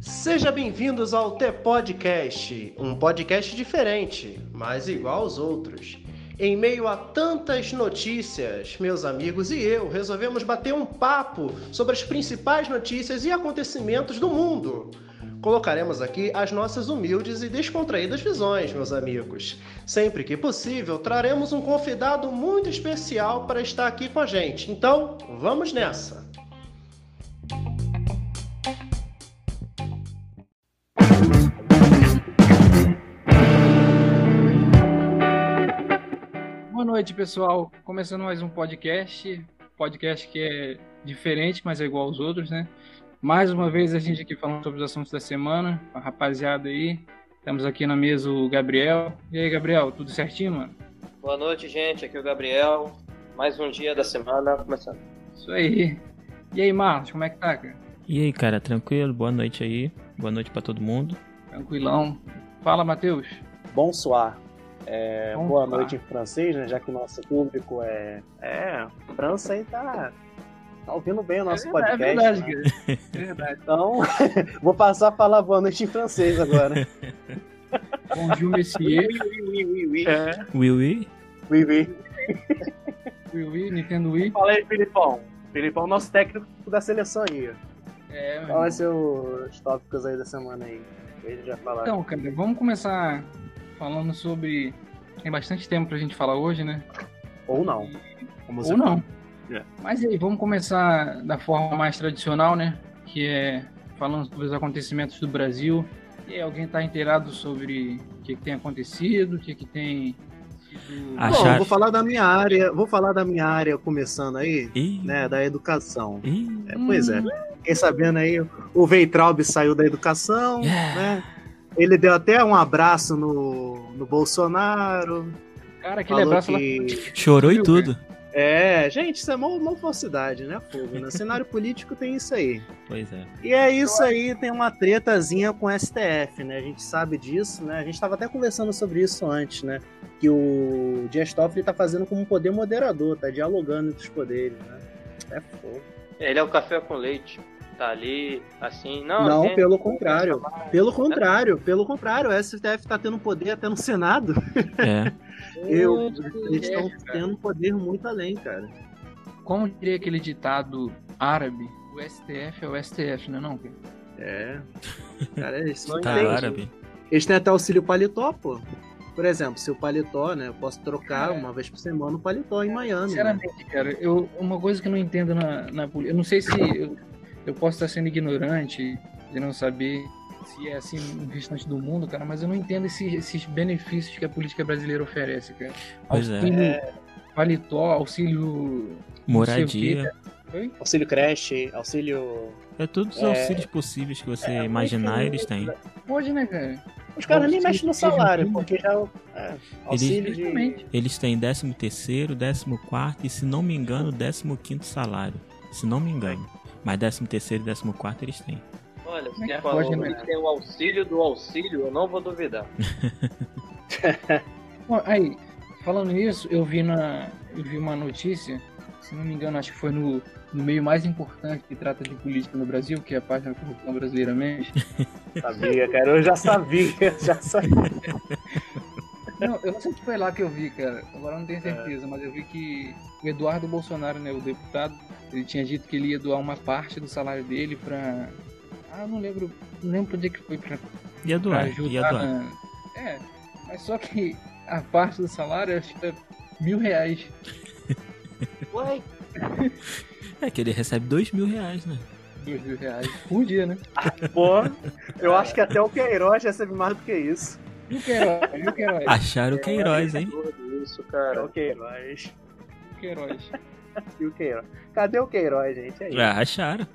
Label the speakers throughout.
Speaker 1: Seja bem-vindos ao T Podcast, um podcast diferente, mas igual aos outros. Em meio a tantas notícias, meus amigos e eu resolvemos bater um papo sobre as principais notícias e acontecimentos do mundo. Colocaremos aqui as nossas humildes e descontraídas visões, meus amigos. Sempre que possível, traremos um convidado muito especial para estar aqui com a gente. Então, vamos nessa!
Speaker 2: Boa noite, pessoal. Começando mais um podcast. Podcast que é diferente, mas é igual aos outros, né? Mais uma vez a gente aqui falando sobre os assuntos da semana, a rapaziada aí. Temos aqui na mesa o Gabriel. E aí, Gabriel, tudo certinho, mano?
Speaker 3: Boa noite, gente. Aqui é o Gabriel. Mais um dia da semana começando.
Speaker 2: Isso aí. E aí, Marcos, como é que tá, cara?
Speaker 4: E aí, cara, tranquilo? Boa noite aí. Boa noite para todo mundo.
Speaker 2: Tranquilão. Fala, Matheus.
Speaker 5: Bonsoir. É,
Speaker 2: Bonsoir.
Speaker 5: boa noite em francês, né? Já que o nosso público é. É, França aí tá. Tá ouvindo bem o nosso
Speaker 2: é,
Speaker 5: podcast.
Speaker 2: É verdade,
Speaker 5: né?
Speaker 2: cara. É verdade.
Speaker 5: Então, vou passar a falar boa noite em francês agora.
Speaker 2: Bonjour, monsieur.
Speaker 3: Oui, oui, oui, oui.
Speaker 5: É.
Speaker 4: Oui, oui.
Speaker 5: Oui, oui.
Speaker 2: Oui, oui, Nintendo Wii.
Speaker 5: Fala aí, Filipão. Filipão, nosso técnico da seleção aí.
Speaker 2: É,
Speaker 5: Qual ser os tópicos aí da semana aí? Ele já falaram.
Speaker 2: Então, cara, vamos começar falando sobre. Tem bastante tempo pra gente falar hoje, né?
Speaker 5: Ou não. Você
Speaker 2: Ou não.
Speaker 5: É.
Speaker 2: Mas e aí, vamos começar da forma mais tradicional, né? Que é falando sobre os acontecimentos do Brasil. E aí, alguém tá inteirado sobre o que, que tem acontecido, o que, que tem sido.
Speaker 4: Ah,
Speaker 5: Bom,
Speaker 4: Achar-
Speaker 5: vou falar da minha área, vou falar da minha área começando aí,
Speaker 4: Ih,
Speaker 5: né, da educação.
Speaker 4: ih,
Speaker 5: É, pois é. Fiquei sabendo aí, o Veitraub saiu da educação,
Speaker 4: Yeah.
Speaker 5: né? Ele deu até um abraço no, no Bolsonaro.
Speaker 2: Cara, aquele abraço lá.
Speaker 5: que...
Speaker 4: chorou e tudo.
Speaker 5: É, gente, isso é mal, mal falsidade, né, Fogo? No cenário político tem isso aí.
Speaker 4: Pois é.
Speaker 5: E é isso aí, tem uma tretazinha com o STF, né? A gente sabe disso, né? A gente estava até conversando sobre isso antes, né? Que o Dias Toffoli tá fazendo como um poder moderador, tá dialogando entre os poderes, né? É fogo.
Speaker 3: Ele é o café com leite. Tá ali, assim. Não,
Speaker 5: Não, pelo contrário. Pelo contrário, pelo contrário, o STF tá tendo poder até no Senado.
Speaker 4: É.
Speaker 5: Eu, eles estão tendo poder muito além, cara.
Speaker 2: Como diria aquele ditado árabe, o STF é o STF, não é não? cara?
Speaker 5: É. Cara, eles não
Speaker 4: Tá
Speaker 5: entendem.
Speaker 4: árabe.
Speaker 5: Eles têm até auxílio paletó, pô. Por exemplo, se o paletó, né? Eu posso trocar
Speaker 2: É.
Speaker 5: uma vez por semana o paletó em Miami. Né?
Speaker 2: Sinceramente, cara, eu, uma coisa que eu não entendo na, na política. Eu não sei se eu, eu posso estar sendo ignorante de não saber se é assim no restante do mundo, cara, mas eu não entendo esse- esses benefícios que a política brasileira oferece, cara.
Speaker 4: Pois é.
Speaker 2: Auxílio paletó, auxílio.
Speaker 4: Moradia.
Speaker 5: Auxílio creche, auxílio.
Speaker 4: É todos os
Speaker 5: É.
Speaker 4: auxílios possíveis que você imaginar, eles têm.
Speaker 2: Pode, né, cara?
Speaker 5: Os caras nem mexem no salário, porque já. É, auxílio de.
Speaker 2: Exatamente.
Speaker 4: Eles têm 13 terceiro, 14 quarto e, se não me engano, 15 quinto salário. Se não me engano. Mas 13 terceiro e 14 quarto eles têm.
Speaker 3: Olha,
Speaker 2: Como é
Speaker 3: você falou
Speaker 2: né?
Speaker 3: tem o auxílio do auxílio, eu não vou duvidar.
Speaker 2: Bom, aí, falando nisso, eu vi na. Eu vi uma notícia, se não me engano, acho que foi no, no meio mais importante que trata de política no Brasil, que é a página Corrupção Brasileira mesmo.
Speaker 5: Sabia, cara, eu já sabia, já sabia.
Speaker 2: Não, eu não sei se foi lá que eu vi, cara. Agora eu não tenho certeza, mas eu vi que o Eduardo Bolsonaro, né, o deputado, ele tinha dito que ele ia doar uma parte do salário dele pra. Ah, eu não lembro. Não lembro pra onde é que foi pra,
Speaker 4: Ia
Speaker 2: pra
Speaker 4: doar, ia
Speaker 2: ajudar.
Speaker 4: doar.
Speaker 2: Na... É, mas só que a parte do salário acho que é mil reais.
Speaker 3: Uai,
Speaker 4: É que ele recebe 2 mil reais, né?
Speaker 2: Dois mil reais por dia, né?
Speaker 5: Pô, eu acho que até o Queiroz recebe mais do que isso.
Speaker 2: E o Queiroz? E o Queiroz?
Speaker 4: Acharam o Queiroz, hein?
Speaker 3: isso,
Speaker 5: É
Speaker 3: cara.
Speaker 5: o Queiroz.
Speaker 2: O Queiroz.
Speaker 5: E o Queiroz. Cadê o Queiroz, gente? Aí.
Speaker 4: Ah, acharam.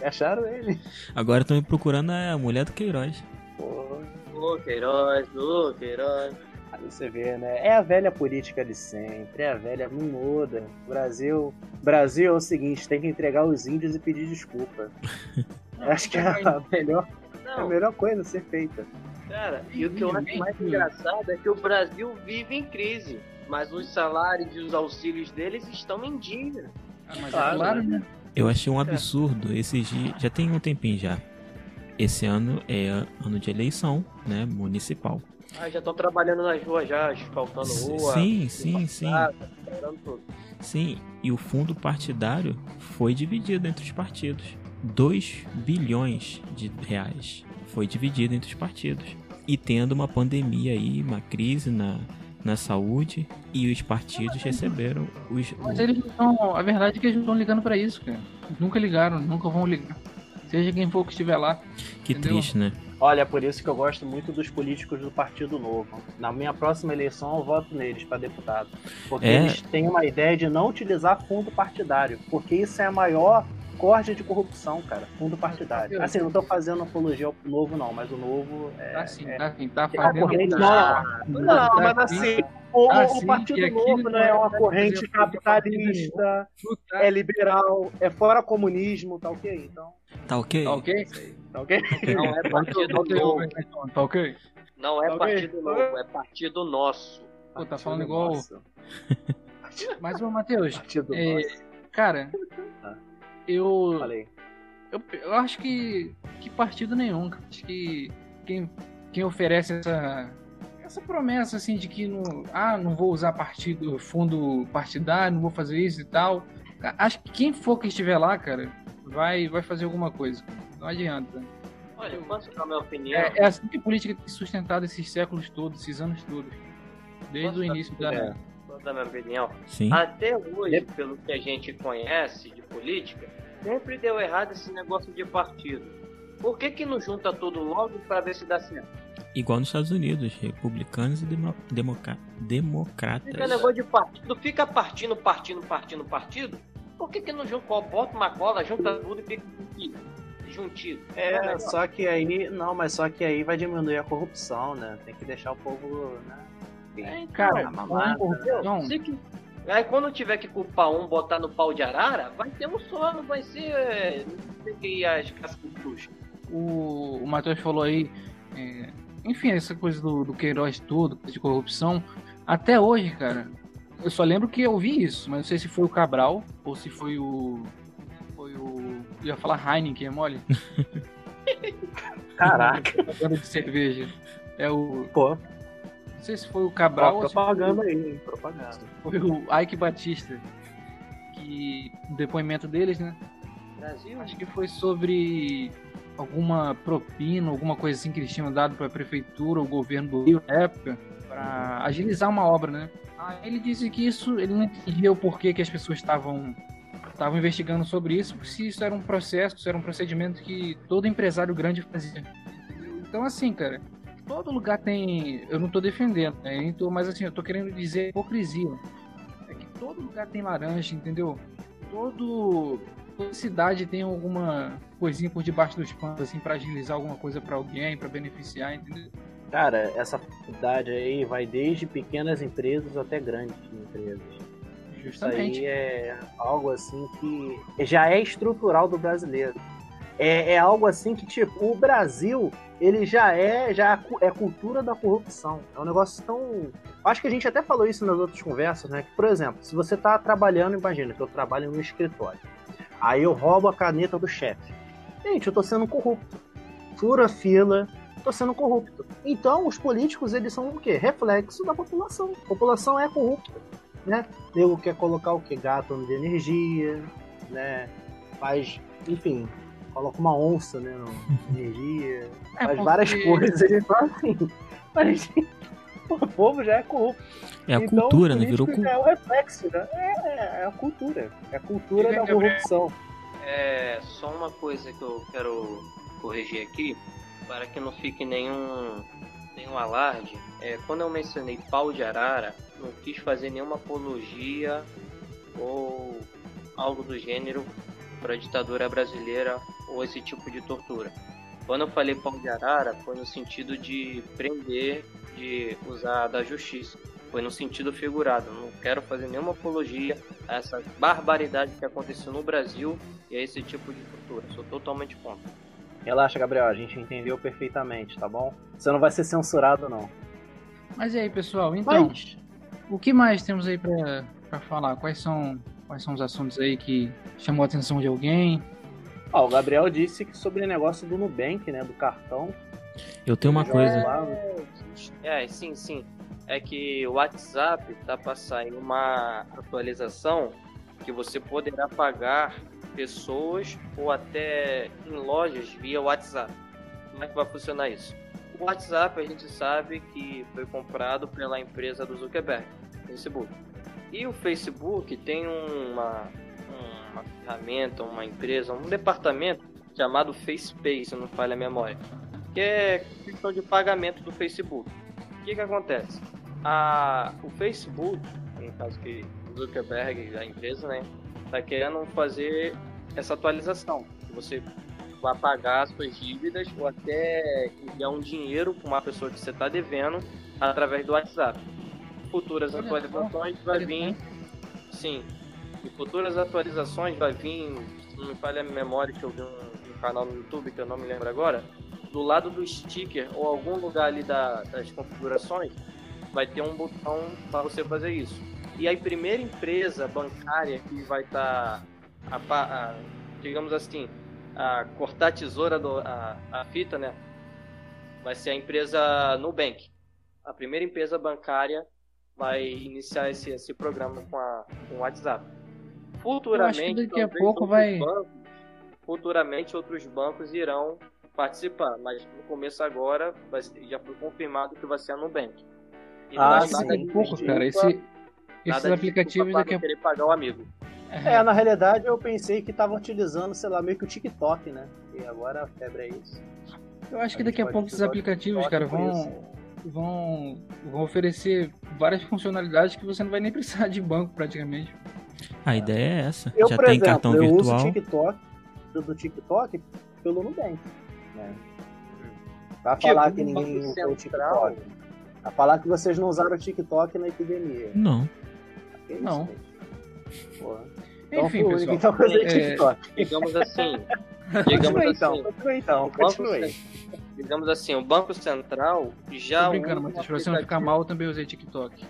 Speaker 5: Acharam ele?
Speaker 4: Agora estão procurando a mulher do Queiroz.
Speaker 5: Pô,
Speaker 3: Ô, Queiroz, ô, Queiroz.
Speaker 5: aí você vê, né? É a velha política de sempre, é a velha não muda. Brasil, Brasil é o seguinte, tem que entregar os índios e pedir desculpa. Eu acho que é a melhor, é a melhor coisa a ser feita.
Speaker 3: cara, e o que eu acho mais engraçado é que o Brasil vive em crise, mas os salários e os auxílios deles estão em dia.
Speaker 2: Ah, mas
Speaker 5: Claro,
Speaker 2: é claro, né?
Speaker 4: Eu achei um absurdo esses dias, já tem um tempinho já. Esse ano é ano de eleição, né, municipal.
Speaker 3: Ah, já estão trabalhando nas ruas já, asfaltando rua.
Speaker 4: Sim, sim, sim. Sim, e o fundo partidário foi dividido entre os partidos. 2 bilhões de reais foi dividido entre os partidos. E tendo uma pandemia aí, uma crise na, na saúde, e os partidos receberam os.
Speaker 2: Mas eles não estão. A verdade é que eles não estão ligando pra isso, cara. Nunca ligaram, nunca vão ligar. Seja quem for que estiver lá.
Speaker 4: Que
Speaker 2: entendeu?
Speaker 4: triste, né?
Speaker 5: Olha, é por isso que eu gosto muito dos políticos do Partido Novo. Na minha próxima eleição, eu voto neles para deputado. Porque
Speaker 4: É.
Speaker 5: eles têm uma ideia de não utilizar fundo partidário. Porque isso é a maior corte de corrupção, cara. Fundo partidário. Assim, não tô fazendo apologia ao novo, não, mas o novo é.
Speaker 2: Tá sim, tá sim, tá
Speaker 5: é a
Speaker 2: fazendo.
Speaker 5: corrente.
Speaker 2: Tá
Speaker 5: Não, não, mas
Speaker 2: Tá sim.
Speaker 5: assim, o,
Speaker 2: Ah,
Speaker 5: o
Speaker 2: sim,
Speaker 5: Partido Novo
Speaker 2: não
Speaker 5: não é uma corrente
Speaker 2: partido
Speaker 5: capitalista,
Speaker 2: Tá,
Speaker 5: é liberal, é fora comunismo, tá ok? Então,
Speaker 4: Tá ok?
Speaker 2: tá ok?
Speaker 5: tá ok?
Speaker 3: Não é partido
Speaker 2: Tá ok,
Speaker 3: novo.
Speaker 2: Tá ok?
Speaker 3: Não é partido novo, é partido nosso.
Speaker 2: Pô, tá falando igual. Mas, ô, Matheus,
Speaker 5: Partido
Speaker 2: é,
Speaker 5: Nosso.
Speaker 2: cara,
Speaker 5: Tá.
Speaker 2: Eu,
Speaker 5: Falei.
Speaker 2: eu. Eu acho que. Que partido nenhum. cara. Acho que quem, quem oferece essa. Essa promessa assim de que não, ah, não vou usar partido, fundo partidário, não vou fazer isso e tal. Acho que quem for que estiver lá, cara, vai, vai fazer alguma coisa. Não adianta.
Speaker 3: Olha, eu posso dar minha opinião?
Speaker 2: É, é assim que a política tem sustentado esses séculos todos, esses anos todos. Desde
Speaker 3: Posso
Speaker 2: o início da.
Speaker 5: É.
Speaker 3: Posso dar minha opinião?
Speaker 4: Sim.
Speaker 3: Até hoje, pelo que a gente conhece de política, sempre deu errado esse negócio de partido. Por que que não junta tudo logo para ver se dá certo?
Speaker 4: Igual nos Estados Unidos, republicanos e demo,
Speaker 3: Fica
Speaker 4: democratas.
Speaker 3: negócio de partido, fica partindo, partindo, partindo, partido. Por que que não junta, bota uma cola, junta tudo e fica juntinho?
Speaker 5: É,
Speaker 3: melhor.
Speaker 5: só que aí. Não, mas só que aí vai diminuir a corrupção, né? Tem que deixar o povo, né?
Speaker 3: É, então,
Speaker 2: Cara,
Speaker 5: Ah, mamata.
Speaker 2: Não,
Speaker 3: Se que- Aí quando tiver que culpar um, botar no pau de arara, vai ter um só, não vai ser. é, Não sei que as cascas
Speaker 2: o, o Matheus falou aí, é, enfim, essa coisa do, do Queiroz todo, de corrupção, até hoje, cara, eu só lembro que eu vi isso, mas não sei se foi o Cabral ou se foi o. Foi o. Eu ia falar Heineken, é mole?
Speaker 5: Caraca,
Speaker 2: de cerveja. É o.
Speaker 5: pô.
Speaker 2: Não sei se foi o Cabral ou se foi o-
Speaker 5: propaganda aí, hein? propaganda.
Speaker 2: foi o Ike Batista. Que. O depoimento deles, né?
Speaker 3: Brasil?
Speaker 2: Acho que foi sobre alguma propina, alguma coisa assim que eles tinham dado para a prefeitura ou governo do Rio na época, para agilizar uma obra, né? Aí ele disse que isso, ele não entendia o porquê que as pessoas estavam estavam investigando sobre isso, se isso era um processo, se era um procedimento que todo empresário grande fazia. Então assim, cara, todo lugar tem, eu não tô defendendo, né? Então, mas assim, eu tô querendo dizer hipocrisia. É que todo lugar tem laranja, entendeu? Todo toda cidade tem alguma coisinha por debaixo dos panos, assim, pra agilizar alguma coisa pra alguém, pra beneficiar, entendeu?
Speaker 5: Cara, essa faculdade aí vai desde pequenas empresas até grandes empresas. Isso
Speaker 2: Justamente.
Speaker 5: aí é algo assim que já é estrutural do brasileiro. É, é algo assim que, tipo, o Brasil, ele já é, já é cultura da corrupção. É um negócio tão. Acho que a gente até falou isso nas outras conversas, né? Que, por exemplo, se você tá trabalhando, imagina que eu trabalho no escritório. Aí eu roubo a caneta do chefe. Gente, eu tô sendo corrupto. Fura fila, tô sendo corrupto. Então, os políticos, eles são o quê? Reflexo da população. A população é corrupta, né? Nego quer colocar o quê? Gato de energia, né? Faz, enfim, coloca uma onça, né? energia,
Speaker 2: É,
Speaker 5: faz várias coisas. Então, assim, mas, o povo já é corrupto.
Speaker 4: É a
Speaker 5: Então,
Speaker 4: cultura, né? Virou cultura.
Speaker 5: É o reflexo, né? É, é, é a cultura. É a cultura
Speaker 2: E
Speaker 5: da
Speaker 2: Gabriel?
Speaker 5: corrupção.
Speaker 3: É só uma coisa que eu quero corrigir aqui, para que não fique nenhum, nenhum alarde. É, quando eu mencionei pau de arara, não quis fazer nenhuma apologia ou algo do gênero para a ditadura brasileira ou esse tipo de tortura. Quando eu falei pau de arara, foi no sentido de prender, de usar da justiça. Foi no sentido figurado. Não quero fazer nenhuma apologia a essa barbaridade que aconteceu no Brasil e a esse tipo de tortura. Sou totalmente contra.
Speaker 5: Relaxa, Gabriel, a gente entendeu perfeitamente, tá bom? Você não vai ser censurado, não.
Speaker 2: Mas e aí, pessoal? Então,
Speaker 5: Mas,
Speaker 2: o que mais temos aí pra falar? Quais são Quais são os assuntos aí que chamou a atenção de alguém?
Speaker 5: Ó, o Gabriel disse que sobre o negócio do Nubank, né? Do cartão.
Speaker 4: Eu tenho uma
Speaker 5: Já
Speaker 4: coisa.
Speaker 5: lá,
Speaker 3: É, sim, sim. É que o WhatsApp tá para sair uma atualização que você poderá pagar pessoas ou até em lojas via WhatsApp. Como é que vai funcionar isso? O WhatsApp a gente sabe que foi comprado pela empresa do Zuckerberg, Facebook. E o Facebook tem uma, uma ferramenta, uma empresa, um departamento chamado FacePay, se não falha a memória, que é questão de pagamento do Facebook. O que, que acontece? A, o Facebook, no caso que Zuckerberg, a empresa, né, está querendo fazer essa atualização. Você vai pagar as suas dívidas ou até enviar um dinheiro para uma pessoa que você está devendo através do WhatsApp. Futuras
Speaker 2: Olha
Speaker 3: atualizações vai vir, sim. E futuras atualizações vai vir, se não me falha a memória que eu vi um, um canal no YouTube que eu não me lembro agora, do lado do sticker ou algum lugar ali da- das configurações vai ter um botão para você fazer isso. E a primeira empresa bancária que vai estar, digamos assim, a cortar a tesoura, do, a, a fita, né? Vai ser a empresa Nubank. A primeira empresa bancária vai iniciar esse, esse programa com, a, com o WhatsApp. Futuramente,
Speaker 2: daqui a pouco
Speaker 3: outros
Speaker 2: vai-
Speaker 3: bancos- futuramente outros bancos irão participar, mas no começo agora vai ser- já foi confirmado que vai ser a Nubank. E
Speaker 5: Ah,
Speaker 3: é
Speaker 5: sim.
Speaker 2: a pouco,
Speaker 3: desculpa,
Speaker 2: cara. Esse, esses aplicativos daqui a
Speaker 3: querer pagar o amigo.
Speaker 5: É, na realidade eu pensei que tava utilizando, sei lá, meio que o TikTok, né? E agora a febre é isso.
Speaker 2: Eu acho que
Speaker 5: A
Speaker 2: daqui a
Speaker 5: gente
Speaker 2: pouco esses aplicativos,
Speaker 5: TikTok
Speaker 2: cara, vão. Vão, vão oferecer várias funcionalidades que você não vai nem precisar de banco praticamente.
Speaker 4: A ideia é essa.
Speaker 5: Eu,
Speaker 4: Já
Speaker 5: por
Speaker 4: tem
Speaker 5: exemplo,
Speaker 4: cartão
Speaker 5: eu
Speaker 4: virtual.
Speaker 5: uso o TikTok, do, do TikTok pelo Nubank. Né? Pra
Speaker 3: Tipo,
Speaker 5: falar que
Speaker 3: no
Speaker 5: ninguém usou o. TikTok. Pra falar que vocês não usaram o TikTok na epidemia.
Speaker 4: Não.
Speaker 5: Que isso,
Speaker 2: Não.
Speaker 5: Porra. Então,
Speaker 2: Enfim,
Speaker 5: então,
Speaker 2: pessoal.
Speaker 5: eu usei
Speaker 2: é,
Speaker 5: TikTok.
Speaker 3: Digamos assim, digamos
Speaker 5: então,
Speaker 3: assim,
Speaker 5: então, continue.
Speaker 3: Digamos assim, o Banco Central já
Speaker 2: tô brincando, Matheus.
Speaker 3: um
Speaker 2: Pra você não ficar mal, eu também usei TikTok.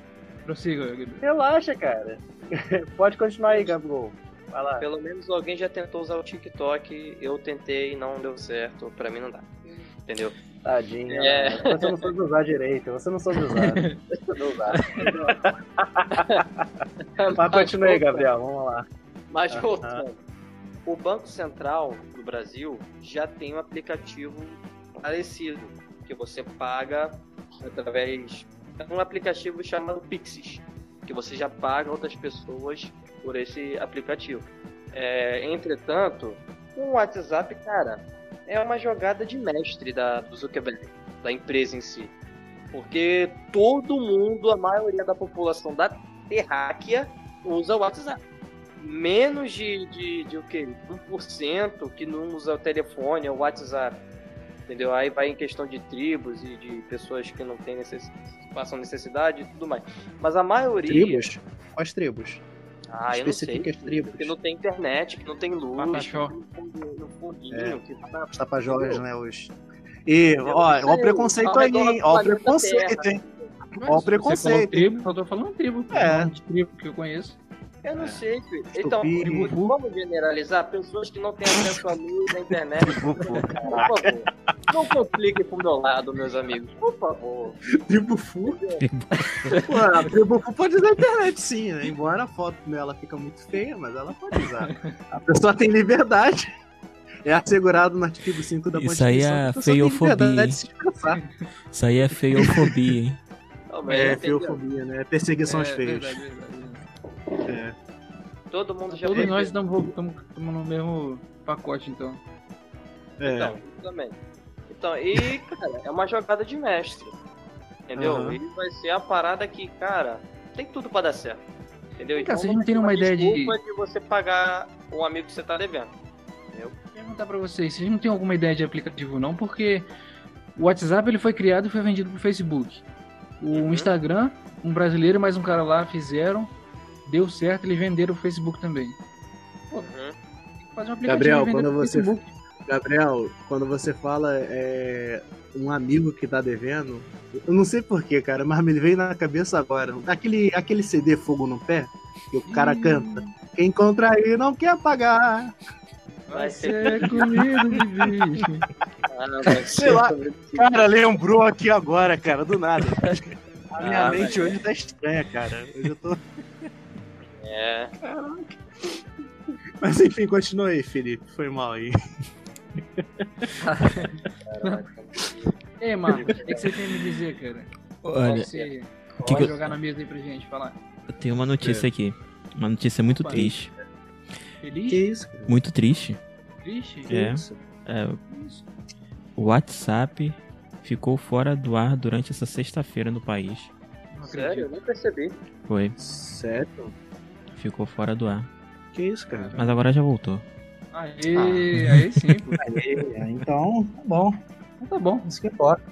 Speaker 2: Prossiga, Gabriel.
Speaker 5: Relaxa, cara. Pode continuar aí, Gabriel. Vai lá.
Speaker 3: Pelo menos alguém já tentou usar o TikTok, eu tentei e não deu certo, pra mim não dá. Entendeu?
Speaker 5: Tadinho.
Speaker 3: É.
Speaker 5: Você não soube usar direito. Você não soube usar. Você soube usar. Mas continue Gabriel. Vamos lá.
Speaker 3: Mas voltando. O Banco Central do Brasil já tem um aplicativo parecido, que você paga através. É um aplicativo chamado Pixis, que você já paga outras pessoas por esse aplicativo. É, entretanto, o WhatsApp, cara, é uma jogada de mestre da, do Zuckerberg, da empresa em si. Porque todo mundo, a maioria da população da terráquea, usa o WhatsApp menos de, de, de o quê? 1% que não usa o telefone ou o WhatsApp. Entendeu? Aí vai em questão de tribos e de pessoas que não têm necess... passam necessidade e tudo mais. Mas a maioria.
Speaker 5: Tribos? Quais tribos?
Speaker 3: Ah, eu não sei.
Speaker 5: Especifica as tribos.
Speaker 3: Que não tem internet, que não tem luz, tá
Speaker 5: Os tapajós, né? Os... E,
Speaker 3: Eu
Speaker 5: ó, ó o preconceito aí, hein? Ó o preconceito, hein? Ó o
Speaker 2: Você falou
Speaker 5: preconceito.
Speaker 2: tribo, só tô falando tribo.
Speaker 5: É.
Speaker 2: Tribo que eu conheço.
Speaker 3: Eu não sei, filho. Então, vamos generalizar pessoas que não têm acesso à luz na internet. Por favor. Não compliquem pro meu lado, meus amigos. Por favor.
Speaker 5: Tribo Fu. Pô, a Tribo Fu pode usar a internet sim, né? Embora a foto dela fica muito feia, mas ela pode usar. A pessoa tem liberdade. É assegurado no artigo 5 da
Speaker 4: Isso
Speaker 5: Constituição.
Speaker 4: aí é feiofobia. Isso aí é feiofobia, hein?
Speaker 3: Não,
Speaker 5: É,
Speaker 3: entendeu?
Speaker 5: feofobia, né? Perseguição aos
Speaker 2: É,
Speaker 5: feios.
Speaker 2: verdade, verdade.
Speaker 5: É.
Speaker 3: Todo mundo já
Speaker 2: Todos nós estamos no mesmo pacote, então.
Speaker 5: É.
Speaker 3: Então, também. Então, e, cara, é uma jogada de mestre. Entendeu?
Speaker 5: Aham.
Speaker 3: E vai ser a parada que, cara, tem tudo pra dar certo. Entendeu?
Speaker 2: Vem cá, vocês
Speaker 3: não
Speaker 2: têm
Speaker 3: tem
Speaker 2: uma ideia de-
Speaker 3: de você pagar o amigo que você tá devendo.
Speaker 2: Vou perguntar pra vocês, vocês não têm alguma ideia de aplicativo não? Porque o WhatsApp ele foi criado e foi vendido pro Facebook. O
Speaker 3: Uhum.
Speaker 2: Instagram, um brasileiro e mais um cara lá fizeram, deu certo, eles venderam o Facebook também.
Speaker 3: Uhum.
Speaker 2: Tem que fazer um aplicativo
Speaker 5: Gabriel, quando você-
Speaker 2: Facebook.
Speaker 5: Gabriel, quando você fala é, um amigo que tá devendo, eu não sei porquê, cara, mas me veio na cabeça agora. Aquele, aquele CD Fogo no Pé, que o cara
Speaker 2: Hum.
Speaker 5: canta. Quem contrair não quer pagar.
Speaker 3: Vai
Speaker 2: ser comida de bicho.
Speaker 3: Ah, não, vai
Speaker 5: Sei lá. Cara, lembrou aqui agora, cara, do nada. A minha
Speaker 3: Ah,
Speaker 5: mente
Speaker 3: velho.
Speaker 5: hoje tá estranha, cara. Hoje eu tô...
Speaker 3: É.
Speaker 5: Mas enfim, continua aí, Felipe. Foi mal aí.
Speaker 2: Ei, Marcos, o que, que você tem a me dizer, cara?
Speaker 4: Olha,
Speaker 2: Você
Speaker 4: que
Speaker 2: pode
Speaker 4: que eu-
Speaker 2: jogar na mesa aí pra gente falar.
Speaker 4: eu tenho uma notícia aqui. Uma notícia muito
Speaker 2: Opa.
Speaker 4: triste.
Speaker 2: Feliz?
Speaker 5: Que isso, cara?
Speaker 4: Muito triste.
Speaker 2: Triste?
Speaker 5: Que
Speaker 4: É.
Speaker 5: isso?
Speaker 4: É, o WhatsApp ficou fora do ar durante essa sexta-feira no país.
Speaker 2: Não
Speaker 3: Sério? Eu nem percebi.
Speaker 4: Foi,
Speaker 5: Sério?
Speaker 4: Ficou fora do ar.
Speaker 5: Que isso, cara?
Speaker 4: Mas agora já voltou.
Speaker 2: Aí, aí sim, pô.
Speaker 5: É, então, tá bom.
Speaker 2: Então Tá bom.
Speaker 5: Isso que importa.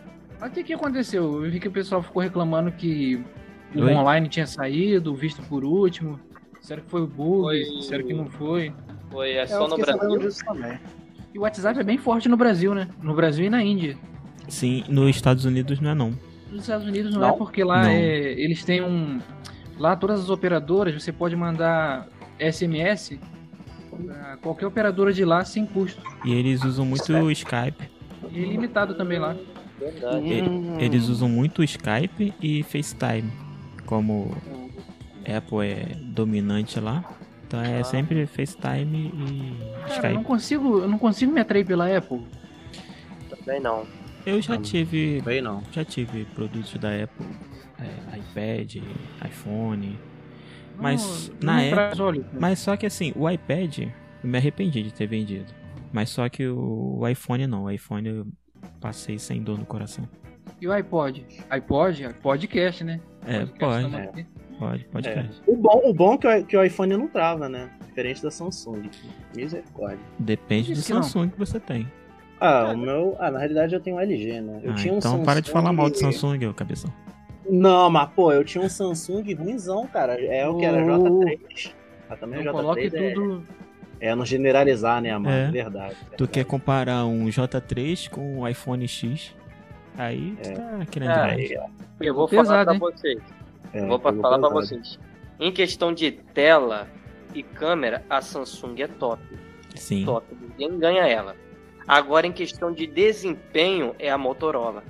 Speaker 2: Mas o que, que aconteceu? Eu vi que o pessoal ficou reclamando que o
Speaker 4: Oi?
Speaker 2: online tinha saído, o visto por último. Será que foi o bug?
Speaker 3: Foi-
Speaker 2: Será que não foi?
Speaker 3: Foi é
Speaker 5: É,
Speaker 3: só no Brasil.
Speaker 2: E o WhatsApp é bem forte no Brasil, né? No Brasil e na Índia.
Speaker 4: Sim, nos Estados Unidos não é não.
Speaker 2: Nos Estados Unidos não,
Speaker 5: Não?
Speaker 2: é porque lá é, eles têm um. Lá todas as operadoras você pode mandar SMS pra qualquer operadora de lá sem custo.
Speaker 4: E eles usam muito o Skype.
Speaker 2: E ilimitado também lá.
Speaker 3: Verdade.
Speaker 4: E-
Speaker 5: Hum.
Speaker 4: Eles usam muito o Skype e FaceTime. Como Apple é dominante lá. Então é
Speaker 3: Ah.
Speaker 4: sempre FaceTime e
Speaker 2: Cara, eu não
Speaker 4: Skype.
Speaker 2: consigo, eu não consigo me atrair pela Apple.
Speaker 3: Também não.
Speaker 4: Eu já
Speaker 5: Não.
Speaker 4: tive.
Speaker 5: Bem não.
Speaker 4: Já tive produtos da Apple. É, iPad, iPhone. Mas,
Speaker 2: não
Speaker 4: na época-
Speaker 2: olhos.
Speaker 4: Mas só que assim, o iPad, eu me arrependi de ter vendido. Mas só que o iPhone não. O iPhone eu passei sem dor no coração.
Speaker 2: E o iPod? iPod? Podcast, né?
Speaker 4: É,
Speaker 2: Podcast
Speaker 4: pode,
Speaker 2: aqui.
Speaker 4: pode, pode.
Speaker 5: É. O bom, o bom é que o, que o iPhone não trava, né? Diferente da Samsung. Misericórdia.
Speaker 4: Depende do
Speaker 2: que não.
Speaker 4: Samsung que você tem.
Speaker 5: Ah, o meu. Ah, na realidade eu tenho um LG, né? Eu
Speaker 4: Ah,
Speaker 5: tinha um
Speaker 4: então
Speaker 5: Samsung...
Speaker 4: para de falar mal do Samsung, ô cabeção.
Speaker 5: Não, mas pô, eu tinha um Samsung ruimzão, cara. É o que era
Speaker 2: Oh.
Speaker 5: J3. Ah, também
Speaker 2: Não
Speaker 5: o
Speaker 2: coloque
Speaker 5: J3 é,
Speaker 2: tudo.
Speaker 5: é não generalizar, né, mano?
Speaker 4: É.
Speaker 5: Verdade.
Speaker 4: Tu
Speaker 5: verdade.
Speaker 4: quer comparar um J3 com um iPhone X? Aí tu
Speaker 5: É.
Speaker 4: tá querendo
Speaker 3: É,
Speaker 4: demais.
Speaker 3: Eu vou
Speaker 2: Pesado,
Speaker 3: falar pra
Speaker 2: hein?
Speaker 3: vocês.
Speaker 5: É,
Speaker 3: vou pra falar pra
Speaker 5: pesado.
Speaker 3: vocês. Em questão de tela e câmera, a Samsung é top.
Speaker 4: Sim.
Speaker 3: Top. Ninguém ganha ela. Agora, em questão de desempenho, é a Motorola.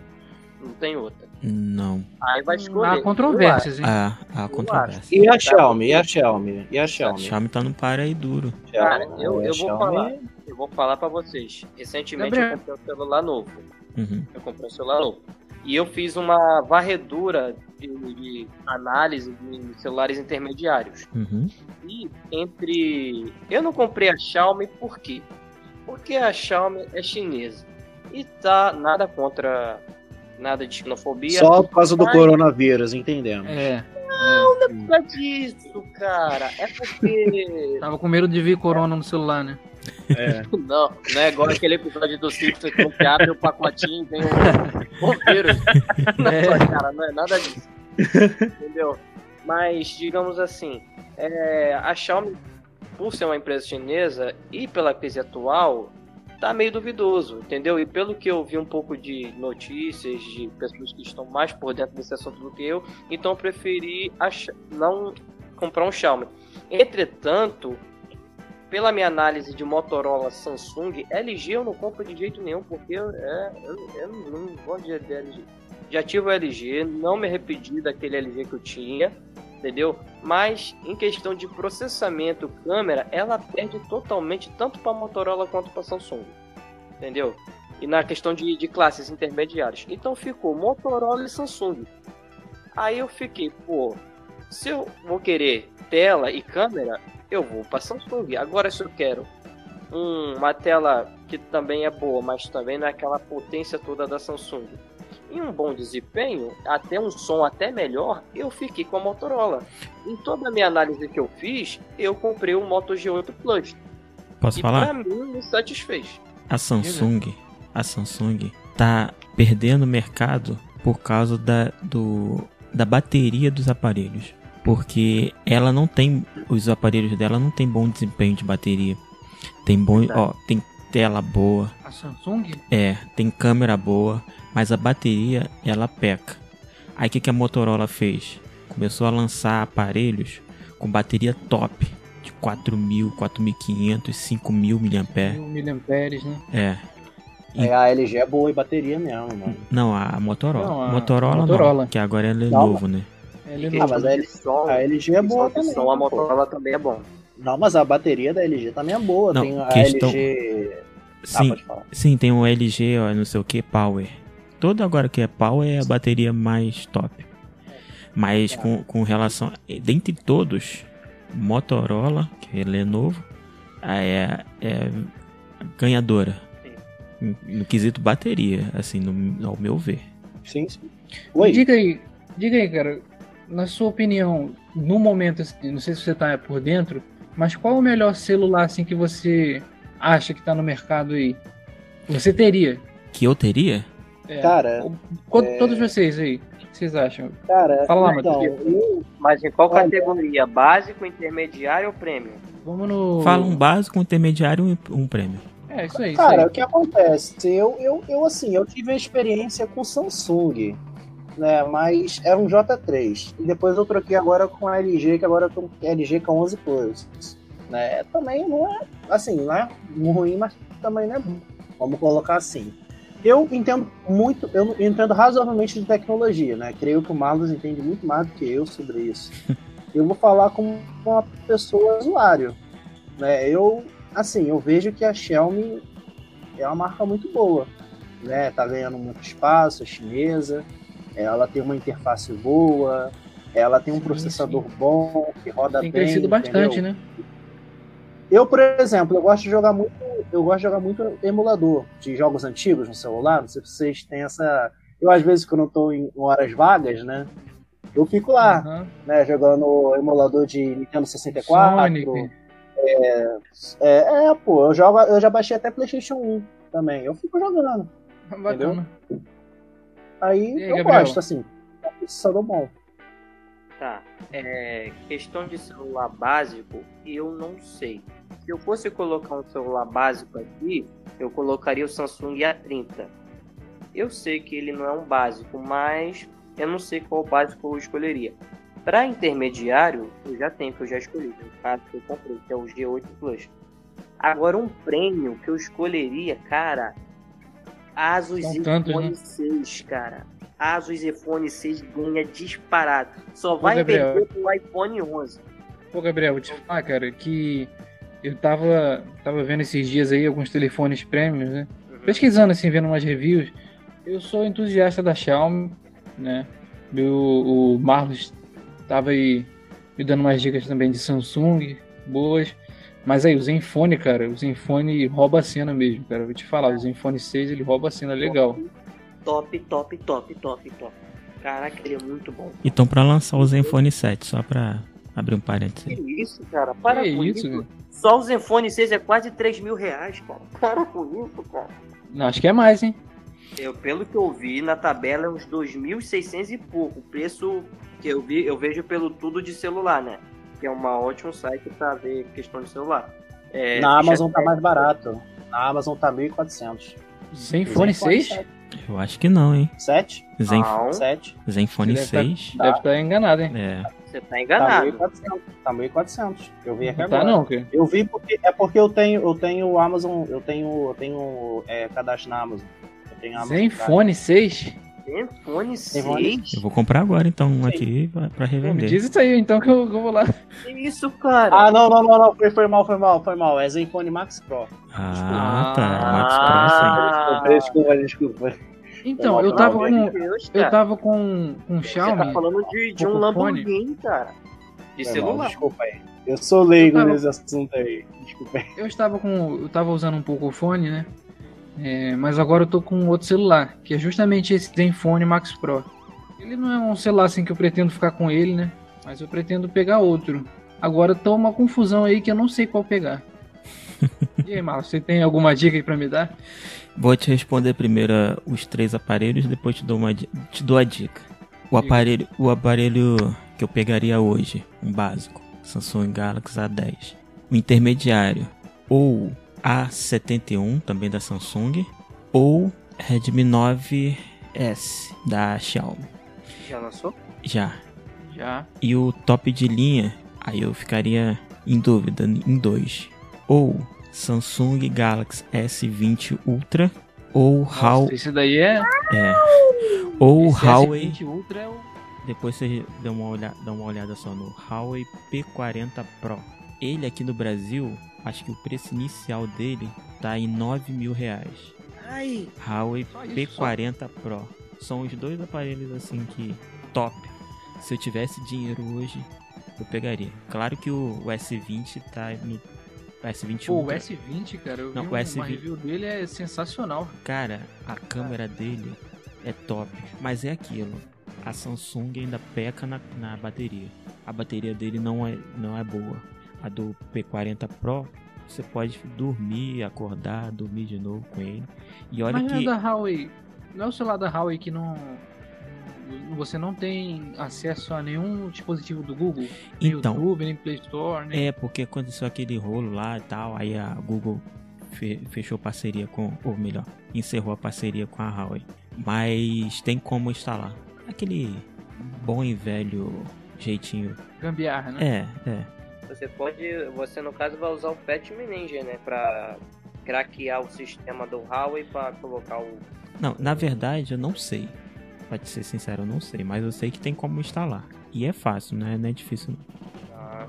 Speaker 3: Não tem outra.
Speaker 4: Não.
Speaker 3: Aí vai escolher.
Speaker 2: Há controvérsias, hein?
Speaker 4: Há, há controvérsia.
Speaker 5: E a Xiaomi? E a Xiaomi? E a
Speaker 4: A
Speaker 5: Xiaomi?
Speaker 4: Xiaomi tá no par aí duro.
Speaker 3: Cara,
Speaker 5: Xiaomi-
Speaker 3: eu- eu vou
Speaker 5: Xiaomi-
Speaker 3: falar. Eu vou falar pra vocês. Recentemente
Speaker 2: Gabriel.
Speaker 3: eu comprei um celular novo.
Speaker 4: Uhum.
Speaker 3: Eu comprei um celular novo. E eu fiz uma varredura de, de análise de celulares intermediários.
Speaker 4: Uhum.
Speaker 3: E entre. Eu não comprei a Xiaomi por quê? Porque a Xiaomi é chinesa. E tá nada contra nada de xenofobia.
Speaker 5: Só por causa do
Speaker 3: Mas-
Speaker 5: coronavírus, entendemos.
Speaker 2: É.
Speaker 3: Não é disso, cara. É porque.
Speaker 2: Tava com medo de vir corona no celular, né?
Speaker 5: É.
Speaker 3: Não, não é igual aquele episódio do Simpsons que você abre o pacotinho e vem o, vírus na
Speaker 2: É.
Speaker 3: cara. Não é nada disso. Entendeu? Mas, digamos assim, é, a Xiaomi, por ser uma empresa chinesa e pela crise atual, tá meio duvidoso, entendeu? E pelo que eu vi um pouco de notícias de pessoas que estão mais por dentro desse assunto do que eu, então eu preferi a Xi- não comprar um Xiaomi. Entretanto, pela minha análise de Motorola, Samsung, LG eu não compro de jeito nenhum, porque eu, é, eu, eu não gosto de LG. Já tive o LG, não me arrependi daquele LG que eu tinha, entendeu? Mas em questão de processamento, câmera, ela perde totalmente tanto para Motorola quanto para Samsung, entendeu? E na questão de, de classes intermediárias. Então ficou Motorola e Samsung. Aí eu fiquei, pô, se eu vou querer tela e câmera, eu vou para Samsung. Agora, se eu quero um- uma tela que também é boa, mas também não é aquela potência toda da Samsung, e um bom desempenho, até um som até melhor, eu fiquei com a Motorola. Em toda a minha análise que eu fiz, eu comprei o Moto G8 Plus.
Speaker 4: Posso
Speaker 3: e
Speaker 4: falar?
Speaker 3: pra mim me satisfez.
Speaker 4: A Samsung, a Samsung tá perdendo mercado por causa da, do, da bateria dos aparelhos. Porque ela não tem, os aparelhos dela não tem bom desempenho de bateria. Tem bom, ó, tem tela boa,
Speaker 2: A Samsung?
Speaker 4: é, tem câmera boa, mas a bateria ela peca. Aí o que, que a Motorola fez? Começou a lançar aparelhos com bateria top, de 4.000, 4.500, 5.000 mAh.
Speaker 2: miliamperes, né?
Speaker 4: É.
Speaker 5: É, a LG é boa em bateria mesmo, mano.
Speaker 4: Não, a Motorola.
Speaker 2: Não, a
Speaker 4: Motorola,
Speaker 2: Motorola.
Speaker 4: não, que agora ela é
Speaker 5: Não,
Speaker 4: novo, né?
Speaker 2: Ele
Speaker 5: Ah, mas a, L-
Speaker 3: som,
Speaker 5: a LG é boa também.
Speaker 3: som, a
Speaker 5: pô.
Speaker 3: Motorola também é bom.
Speaker 5: Não, mas a bateria da LG também é boa.
Speaker 4: Não,
Speaker 5: Tem a
Speaker 4: questão-
Speaker 5: LG. Ah,
Speaker 4: Sim,
Speaker 5: falar.
Speaker 4: sim, tem um LG, ó, não sei o que, Power. Todo agora que é Power é a bateria mais top. Mas com, com relação. Dentre todos, Motorola, que ele é novo, é, é ganhadora.
Speaker 3: Sim.
Speaker 4: No quesito bateria, assim, no, ao meu ver.
Speaker 5: Sim, sim. Oi.
Speaker 2: Diga aí, diga aí, cara, na sua opinião, no momento, assim, não sei se você tá por dentro, mas qual o melhor celular assim que você acha que tá no mercado aí? Você teria?
Speaker 4: Que eu teria?
Speaker 2: É,
Speaker 5: Cara,
Speaker 2: co- Todos vocês aí, o que vocês acham?
Speaker 5: cara.
Speaker 2: Fala lá,
Speaker 5: então, eu,
Speaker 3: Mas em qual
Speaker 5: Olha.
Speaker 3: categoria? Básico, intermediário ou prêmio?
Speaker 2: Vamos no.
Speaker 4: Fala um básico, um intermediário e um prêmio.
Speaker 2: É, isso aí. Isso
Speaker 5: Cara,
Speaker 2: aí.
Speaker 5: o que acontece? Eu, eu, eu, assim, eu tive a experiência com Samsung, né? Mas era um J3. E depois eu troquei agora com a LG, que agora eu tô com LG com 11 Plus. Né? Também não é, assim, não é ruim, mas também não é bom. Vamos colocar assim. Eu entendo muito, eu entendo razoavelmente de tecnologia, né? Creio que o Marlos entende muito mais do que eu sobre isso. Eu vou falar como uma pessoa usuário, né? Eu, assim, eu vejo que a Xiaomi é uma marca muito boa, né? Tá ganhando muito espaço, é chinesa, ela tem uma interface boa, ela tem um
Speaker 2: Sim,
Speaker 5: processador bom, que roda
Speaker 2: Tem
Speaker 5: bem.
Speaker 2: crescido bastante,
Speaker 5: entendeu?
Speaker 2: né?
Speaker 5: Eu, por exemplo, eu gosto de jogar muito, eu gosto de jogar muito emulador de jogos antigos no celular. Não sei se vocês têm essa. Eu às vezes quando eu tô em horas vagas, né? Eu fico lá,
Speaker 2: Aham.
Speaker 5: né, jogando emulador de Nintendo 64.
Speaker 2: Sonic.
Speaker 5: É, é, pô, eu jogo, eu já baixei até PlayStation 1 também. Eu fico jogando.
Speaker 2: Bacana.
Speaker 5: Aí
Speaker 2: E aí,
Speaker 5: eu
Speaker 2: Gabriel?
Speaker 5: gosto, assim. É um processador bom.
Speaker 3: Tá. É, questão de celular básico, eu não sei. Se eu fosse colocar um celular básico aqui, eu colocaria o Samsung A30. Eu sei que ele não é um básico, mas eu não sei qual básico eu escolheria. Para intermediário, eu já tenho, que eu já escolhi, no caso que eu comprei, que é o G8 Plus. Agora, um prêmio que eu escolheria, cara, Asus
Speaker 2: São tantos,
Speaker 3: iPhone
Speaker 2: né?
Speaker 3: 6, cara. Asus iPhone 6 ganha disparado. Só vai
Speaker 2: Gabriel.
Speaker 3: perder pro iPhone 11.
Speaker 2: Pô, Gabriel, vou te falar, cara, que eu tava, tava vendo esses dias aí alguns telefones prêmios, né?
Speaker 3: Uhum.
Speaker 2: Pesquisando, assim, vendo umas reviews. Eu sou entusiasta da Xiaomi, né? Meu, o Marlos tava aí me dando umas dicas também de Samsung, boas. Mas aí, o Zenfone, cara, o Zenfone rouba a cena mesmo, cara. Vou te falar, o Zenfone 6 ele rouba a cena legal.
Speaker 3: Top, top, top, top, top. Caraca, ele é muito bom.
Speaker 4: Então, pra lançar o Zenfone 7, só pra abrir um parênteses.
Speaker 3: Que isso, cara? Para
Speaker 2: Que
Speaker 3: com
Speaker 2: isso,
Speaker 3: isso. Só o Zenfone 6 é quase 3 mil reais, cara. Para com isso, cara.
Speaker 2: Não, acho que é mais, hein?
Speaker 3: Eu, pelo que eu vi na tabela, é uns 2.600 e pouco. O preço que eu vi, eu vejo pelo tudo de celular, né? Que é um ótimo site pra ver questão de celular. É,
Speaker 5: Na Amazon tá mais barato. Na Amazon tá 1.400.
Speaker 2: Zenfone 6?
Speaker 4: Eu acho que não, hein?
Speaker 5: 7?
Speaker 4: Zen...
Speaker 3: Não,
Speaker 5: 7?
Speaker 4: Zenfone
Speaker 2: Você deve
Speaker 4: 6.
Speaker 2: Deve estar enganado, hein?
Speaker 4: É.
Speaker 3: você tá
Speaker 5: Tá
Speaker 3: enganado.
Speaker 5: 1.400. Tá 1.400. Eu vi aqui
Speaker 2: Não
Speaker 5: agora.
Speaker 2: tá não, cara.
Speaker 5: Eu vi porque é porque eu tenho eu tenho o Amazon, eu tenho eu tenho é, cadastro na Amazon. Eu tenho Amazon
Speaker 2: Zenfone 6?
Speaker 3: Zenfone 6?
Speaker 4: Eu vou comprar agora, então, um
Speaker 5: Sim.
Speaker 4: aqui pra, pra
Speaker 2: Pô, me
Speaker 4: revender.
Speaker 2: diz isso aí, então, que eu, eu vou lá.
Speaker 3: Que isso, cara?
Speaker 5: Ah, não, não, não, não, foi, foi mal, foi mal, foi mal. É Zenfone Max Pro.
Speaker 4: Ah, tá.
Speaker 3: Ah.
Speaker 4: Max Pro, sim.
Speaker 5: Desculpa, desculpa.
Speaker 2: Então, eu tava com.
Speaker 3: de Deus,
Speaker 2: Eu tava com um
Speaker 3: Você
Speaker 2: Xiaomi.
Speaker 3: tá falando de, de um. Lamborghini, cara. De
Speaker 5: Foi mal,
Speaker 3: celular.
Speaker 5: Desculpa aí. Eu sou leigo
Speaker 2: Eu tava-
Speaker 5: nesse assunto aí. Desculpa aí.
Speaker 2: Eu estava com. Eu tava usando um Pocophone, né? É, mas agora eu tô com outro celular, que é justamente esse Zenfone Max Pro. Ele não é um celular assim que eu pretendo ficar com ele, né? Mas eu pretendo pegar outro. Agora tá uma confusão aí que eu não sei qual pegar. E aí, Marcos, você tem alguma dica aí pra me dar?
Speaker 4: Vou te responder primeiro os três aparelhos, depois te dou, uma, te dou a dica. O aparelho, o aparelho que eu pegaria hoje, um básico, Samsung Galaxy A10. O intermediário, ou A71, também da Samsung, ou Redmi 9S, da Xiaomi.
Speaker 3: Já lançou?
Speaker 4: Já.
Speaker 2: Já.
Speaker 4: E o top de linha, aí eu ficaria em dúvida em dois. Ou Samsung Galaxy S20 Ultra ou Huawei.
Speaker 2: Esse daí é.
Speaker 4: É. Ou
Speaker 2: esse
Speaker 4: Huawei.
Speaker 2: S20 Ultra é o.
Speaker 4: Depois você dá uma, olhada, dá uma olhada só no Huawei P40 Pro. Ele aqui no Brasil, acho que o preço inicial dele tá em 9 mil reais.
Speaker 5: Ai,
Speaker 4: Huawei
Speaker 2: Só isso,
Speaker 4: P40 Pro. São os dois aparelhos assim que top. Se eu tivesse dinheiro hoje, eu pegaria. Claro que o, o S20 tá no o S20
Speaker 2: Pô, o
Speaker 4: Ultra.
Speaker 2: S20, cara, eu
Speaker 4: Não,
Speaker 2: vi
Speaker 4: o
Speaker 2: uma
Speaker 4: S20
Speaker 2: review dele é sensacional.
Speaker 4: Cara, a câmera dele é top, mas é aquilo. A Samsung ainda peca na, na bateria. A bateria dele não é, não é boa. A do P40 Pro, você pode dormir, acordar, dormir de novo com ele. E olha
Speaker 2: Mas não é
Speaker 4: que
Speaker 2: da Huawei. Não é o celular da Huawei que não. Você não tem acesso a nenhum dispositivo do Google? Nem
Speaker 4: Então.
Speaker 2: YouTube, nem Play Store, nem.
Speaker 4: é porque aconteceu aquele rolo lá e tal, aí a Google fe- fechou parceria com, ou melhor, encerrou a parceria com a Huawei. Mas tem como instalar. Aquele bom e velho jeitinho.
Speaker 2: Gambiarra, né?
Speaker 4: É, é.
Speaker 3: Você pode, você no caso vai usar o Patch Ninja, né, pra craquear o sistema do Huawei pra colocar o
Speaker 4: Não, na verdade eu não sei. Pra te ser sincero, eu não sei. Mas eu sei que tem como instalar. E é fácil, né? Não é difícil não.
Speaker 3: Ah.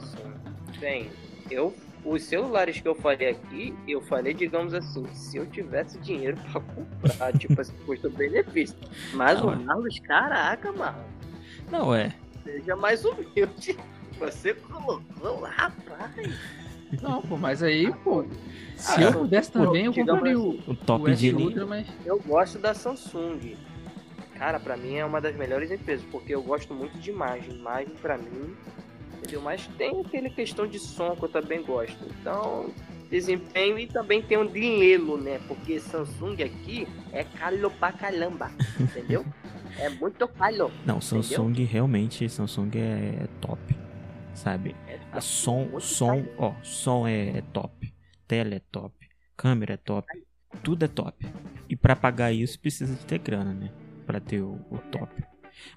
Speaker 3: Bem, eu os celulares que eu falei aqui, eu falei, digamos assim, se eu tivesse dinheiro pra comprar, tipo assim, custo-benefício. Mas
Speaker 4: Não,
Speaker 3: o
Speaker 4: é.
Speaker 3: Marlos, caraca, mano,
Speaker 4: Não, é.
Speaker 3: seja mais humilde. Você colocou lá, rapaz.
Speaker 2: Não, pô, mas aí, pô. Se
Speaker 3: Ah,
Speaker 2: eu pudesse também, eu compraria o,
Speaker 4: O top
Speaker 2: o
Speaker 4: de linha.
Speaker 2: Mas.
Speaker 3: Eu gosto da Samsung. Cara, pra mim é uma das melhores empresas, porque eu gosto muito de imagem. Imagem pra mim, entendeu? Mas tem aquele questão de som que eu também gosto. Então, desempenho e também tem um dinheiro, né? Porque Samsung aqui é caro pra caramba, entendeu? é muito caro.
Speaker 4: Não, Samsung realmente, Samsung é top. Sabe?
Speaker 3: É
Speaker 4: A som, som, ó, som é, é top. Tela é top. Câmera é top. Tudo é top. E pra pagar isso precisa de ter grana, né? Pra ter o, o top.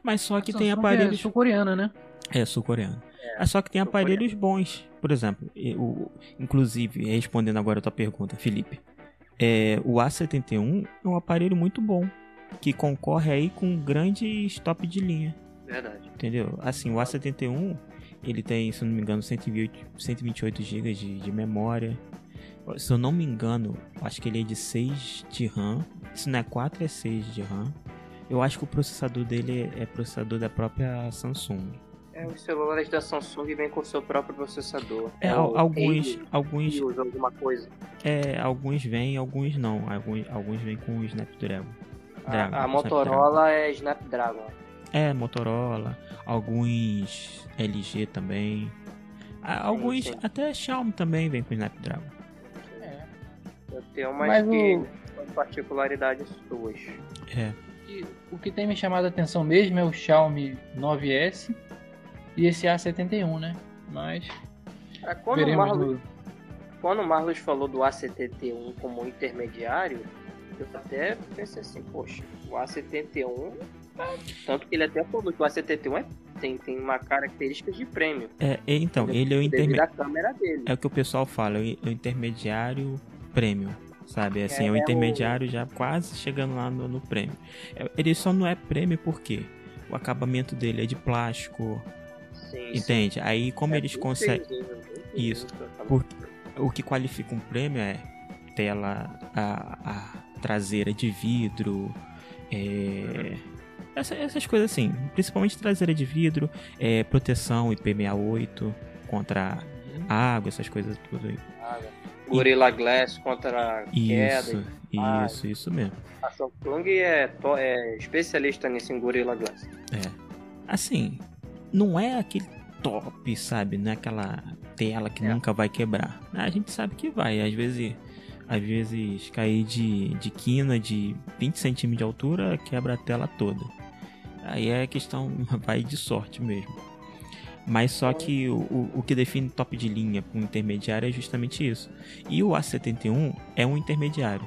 Speaker 4: Mas só que tem
Speaker 2: Samsung
Speaker 4: aparelhos.
Speaker 2: É sul-coreana, né?
Speaker 4: É, sul-coreano. É, só que tem aparelhos bons. Por exemplo, o, inclusive, respondendo agora a tua pergunta, Felipe. É, o A71 é um aparelho muito bom. Que concorre aí com grandes top de linha.
Speaker 3: Verdade.
Speaker 4: Entendeu? Assim, o A71 ele tem, se eu não me engano, 128, 128 GB de, de memória. Se eu não me engano, acho que ele é de 6 de RAM. Se não é 4, é 6 de RAM. Eu acho que o processador dele é, é processador da própria Samsung.
Speaker 3: É, os celulares da Samsung vêm com seu próprio processador.
Speaker 4: É, al- alguns, alguns,
Speaker 3: Helio, alguma coisa.
Speaker 4: é, alguns vêm, alguns não. Alguns, alguns vêm com o Snapdragon. Dragon,
Speaker 3: A, a
Speaker 4: Snapdragon.
Speaker 3: Motorola é Snapdragon.
Speaker 4: É, Motorola, alguns LG também. Ah, Alguns,
Speaker 3: sim.
Speaker 4: até Xiaomi também vem com Snapdragon.
Speaker 2: É.
Speaker 3: Eu tenho umas
Speaker 2: Mas
Speaker 3: que
Speaker 2: o-
Speaker 3: particularidades suas.
Speaker 4: É.
Speaker 2: E o que tem me chamado a atenção mesmo é o Xiaomi 9S e esse A71, né? Mas
Speaker 3: Ah, Quando o,
Speaker 2: veremos
Speaker 3: Marlos,
Speaker 2: no...
Speaker 3: quando o Marlos falou do A71 como intermediário, eu até pensei assim, poxa, o A71, tanto que ele até falou que o A71 é, tem, tem uma característica de prêmio,
Speaker 4: É, é, então, ele é o,
Speaker 3: devido
Speaker 4: interme...
Speaker 3: à câmera dele.
Speaker 4: é o que o pessoal fala, é o intermediário premium. Sabe, assim, é, o
Speaker 3: É,
Speaker 4: intermediário já quase chegando lá no, no prêmio. É, Ele só não é prêmio porque o acabamento dele é de plástico,
Speaker 3: Sim,
Speaker 4: entende? Aí como
Speaker 3: É
Speaker 4: eles conseguem.
Speaker 3: feiozinho,
Speaker 4: Isso,
Speaker 3: pra falar.
Speaker 4: Por- O que qualifica um prêmio é tela, a, a traseira de vidro, é, essa- essas coisas assim, principalmente traseira de vidro, é, proteção IP68 contra água, essas coisas tudo aí.
Speaker 3: Gorilla Glass contra queda.
Speaker 4: Isso,
Speaker 3: Ah.
Speaker 4: isso, isso mesmo.
Speaker 3: A Samsung é, é especialista nisso em Gorilla Glass.
Speaker 4: É. Assim, não é aquele top, sabe? Não é aquela tela que
Speaker 3: É.
Speaker 4: nunca vai quebrar. A gente sabe que vai. Às vezes, às vezes cair de, de quina de 20 centímetros de altura quebra a tela toda. Aí é questão, vai de sorte mesmo. Mas só que o, o, que define top de linha para um intermediário é justamente isso. E o A71 é um intermediário.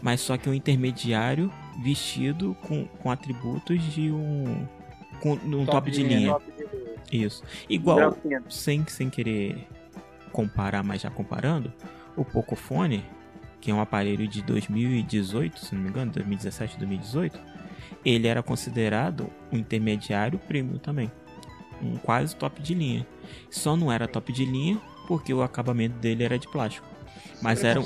Speaker 4: Mas só que um intermediário vestido com, com atributos de um. Com, um top, de linha.
Speaker 3: Top de linha.
Speaker 4: Isso. Igual, sem, sem querer comparar, mas já comparando, o Pocophone, que é um aparelho de 2018, se não me engano, 2017, 2018, ele era considerado um intermediário premium também. Um quase top de linha. Só não era top de linha porque o acabamento dele era de plástico. Mas era, um,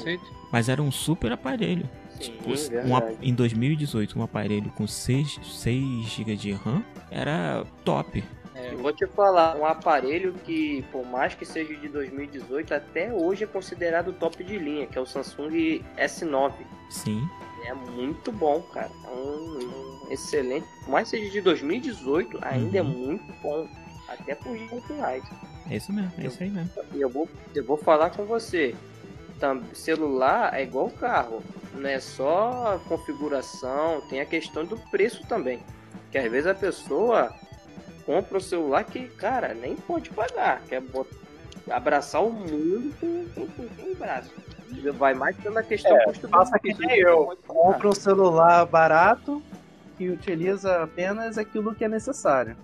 Speaker 4: mas era um super aparelho.
Speaker 3: Sim,
Speaker 4: Tipo, um ap- em 2018, um aparelho com 6, 6 GB de RAM era top.
Speaker 2: É,
Speaker 3: Eu vou te falar, um aparelho que, por mais que seja de 2018, até hoje é considerado top de linha, que é o Samsung S9.
Speaker 4: Sim,
Speaker 3: É muito bom, cara. É um, um excelente. Por mais seja de 2018, ainda é
Speaker 4: Uhum.
Speaker 3: muito bom. Até por 20 reais.
Speaker 4: é isso mesmo, é isso aí mesmo.
Speaker 3: E eu vou, eu vou falar com você. Celular é igual carro. Não é só configuração, tem a questão do preço também. Que às vezes a pessoa compra o celular que, cara, nem pode pagar. Quer bot- abraçar o mundo com, com, com, com o braço. Vai mais pela questão
Speaker 5: É, faça que nem eu. Compra um celular barato e utiliza apenas aquilo que é necessário.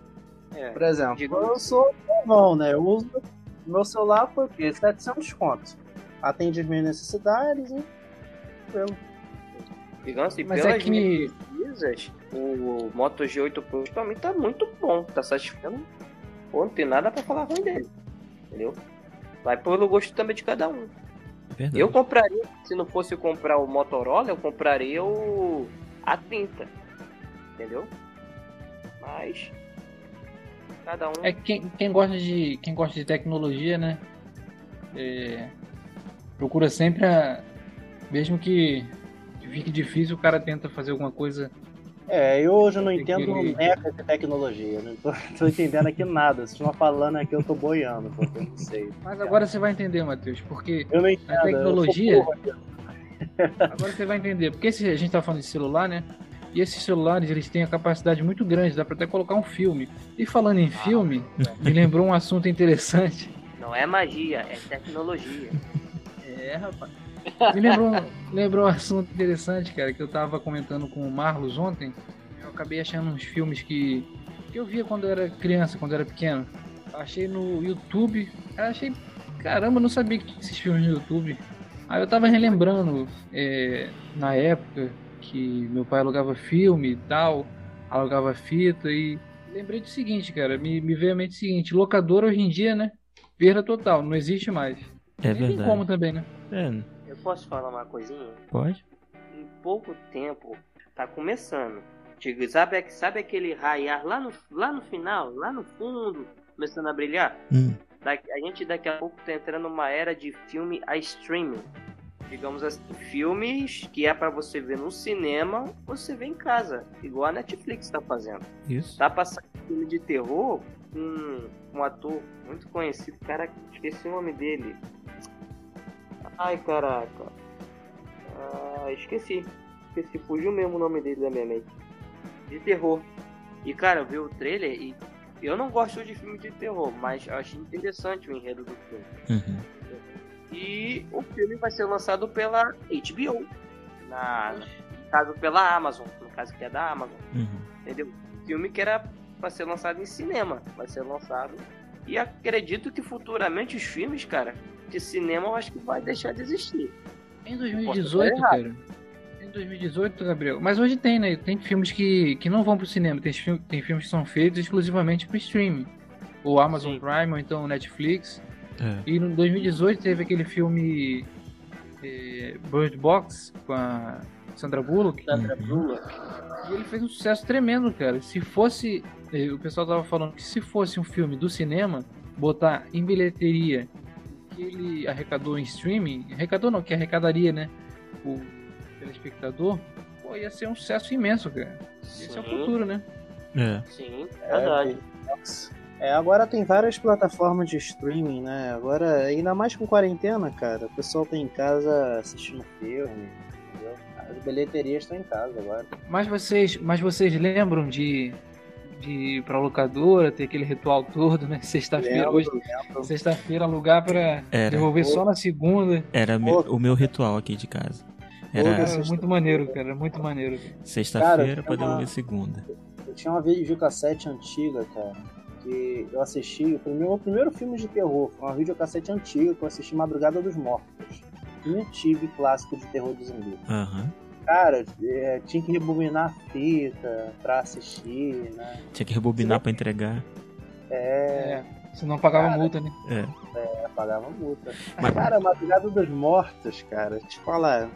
Speaker 3: É.
Speaker 5: Por exemplo, eu sou novão, né? Eu uso meu celular por quê? 700 contos. Atende as minhas necessidades e. tranquilo.
Speaker 3: Digamos assim,
Speaker 2: Mas
Speaker 3: pelas
Speaker 2: é que
Speaker 3: minhas pesquisas, o Moto G8 Pro pra mim tá muito bom, tá satisfeito. Pô, não tem nada pra falar ruim dele. Entendeu? Vai pelo gosto também de cada um.
Speaker 4: Verdade.
Speaker 3: Eu compraria, se não fosse comprar o Motorola, eu compraria o A30. Entendeu? Mas cada um
Speaker 2: É que quem, quem gosta de quem gosta de tecnologia, né? é, procura sempre a, mesmo que, que fique difícil, o cara tenta fazer alguma coisa.
Speaker 5: É, eu hoje não entendo
Speaker 2: que-
Speaker 5: meca de tecnologia. Não tô, tô entendendo aqui nada. Vocês estão falando aqui, eu tô boiando, porque eu não sei.
Speaker 2: Mas agora você vai entender, Matheus, porque
Speaker 5: Eu não entendo.
Speaker 2: A tecnologia- agora você vai entender, porque se a gente tá falando de celular, né? E esses celulares, eles têm a capacidade muito grande, dá pra até colocar um filme. E falando em filme, me lembrou um assunto interessante.
Speaker 3: não é magia, é tecnologia.
Speaker 2: É, rapaz. Me lembrou, lembrou um assunto interessante, cara, que eu tava comentando com o Marlos ontem. Eu acabei achando uns filmes que, que eu via quando eu era criança, quando eu era pequeno. Achei no YouTube. Eu achei. Caramba, eu não sabia que tinha esses filmes no YouTube. Aí eu tava relembrando é, na época que meu pai alugava filme e tal, alugava fita e lembrei do seguinte, cara, me, me veio à mente o seguinte, locadora hoje em dia, né? Perda total, não existe mais.
Speaker 4: É
Speaker 2: Nem tem
Speaker 4: verdade.
Speaker 2: como também, né?
Speaker 4: É,
Speaker 3: Eu posso falar uma coisinha?
Speaker 4: pode?
Speaker 3: em pouco tempo tá começando. Digo, sabe, sabe aquele raiar lá no, lá no final, lá no fundo, começando a brilhar?
Speaker 4: Hum,
Speaker 3: Daqui- a gente daqui a pouco tá entrando numa era de filme a streaming. Digamos assim, filmes que é pra você ver no cinema, você vê em casa, igual a Netflix tá fazendo.
Speaker 4: isso.
Speaker 3: Tá passando filme de terror com um ator muito conhecido, cara, esqueci o nome dele. Ai, caraca. Ah, esqueci. Esqueci, fugiu mesmo o nome dele da minha mente. De terror. E, cara, eu vi o trailer e eu não gosto de filme de terror, mas eu achei interessante o enredo do filme.
Speaker 4: Uhum.
Speaker 3: E o filme vai ser lançado pela HBO. Na, no caso, pela Amazon. No caso que é da Amazon
Speaker 4: Uhum.
Speaker 3: entendeu? Filme que era para ser lançado em cinema, vai ser lançado. E acredito que futuramente os filmes, cara, de cinema eu acho que vai deixar de existir.
Speaker 2: Em
Speaker 3: Posso
Speaker 2: 2018,
Speaker 3: estar
Speaker 2: cara. Em 2018, Gabriel. Mas hoje tem, né? Tem filmes que, que não vão pro cinema. Tem, tem filmes que são feitos exclusivamente pro streaming. Ou Amazon
Speaker 3: Sim.
Speaker 2: Prime, ou então Netflix.
Speaker 4: É.
Speaker 2: E no 2018 teve aquele filme eh, Bird Box com a Sandra Bullock.
Speaker 3: Sandra
Speaker 4: Uhum.
Speaker 3: Bullock.
Speaker 2: E ele fez um sucesso tremendo, cara. Se fosse. eh, O pessoal tava falando que se fosse um filme do cinema, botar em bilheteria o que ele arrecadou em streaming, arrecadou não, que arrecadaria, né? O telespectador, pô, ia ser um sucesso imenso, cara. Esse é o futuro, né?
Speaker 4: É.
Speaker 3: Sim, verdade.
Speaker 5: É, agora tem várias plataformas de streaming, né? Agora, ainda mais com quarentena, cara, o pessoal tá em casa assistindo filme, entendeu? As bilheterias estão em casa agora.
Speaker 2: Mas vocês, mas vocês lembram de, de ir pra locadora, ter aquele ritual todo, né? Sexta-feira, hoje, sexta-feira, alugar pra
Speaker 4: Era.
Speaker 2: devolver só na segunda.
Speaker 4: Era me- o meu ritual aqui de casa. Era
Speaker 2: Cara,
Speaker 5: sexta-
Speaker 2: muito maneiro, cara, muito maneiro.
Speaker 4: sexta-feira pra
Speaker 5: tem uma-
Speaker 4: devolver segunda.
Speaker 5: Eu tinha uma videocassete antiga, cara, porque eu assisti o primeiro, o primeiro filme de terror, foi uma videocassete antiga que eu assisti Madrugada dos Mortos. Um tive clássico de terror de zumbi.
Speaker 4: Aham.
Speaker 5: Cara, é, tinha que rebobinar a fita pra assistir, né?
Speaker 4: Tinha que rebobinar pra entregar.
Speaker 5: É,
Speaker 2: É, se não pagava multa, né?
Speaker 4: É.
Speaker 5: é pagava multa.
Speaker 4: Mas-
Speaker 5: Cara, Madrugada dos Mortos, cara, te falar.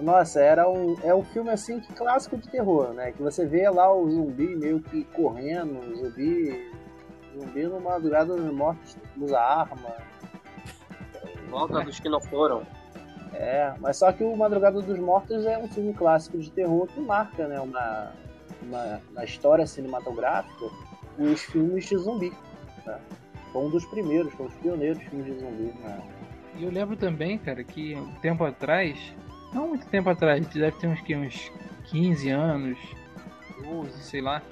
Speaker 5: Nossa, era um, é um filme assim que clássico de terror, né? Que você vê lá o zumbi meio que correndo, o zumbi. Zumbi no Madrugada dos Mortos usa arma.
Speaker 3: Volta dos que não foram.
Speaker 5: É, mas só que o Madrugada dos Mortos é um filme clássico de terror que marca, né, uma, uma na história cinematográfica os filmes de zumbi. Né? Foi um dos primeiros, foi um dos pioneiros filmes de zumbi. Né?
Speaker 2: E eu lembro também, cara, que um tempo atrás, não muito tempo atrás, deve ter uns, que, uns 15 anos, 12, sei lá,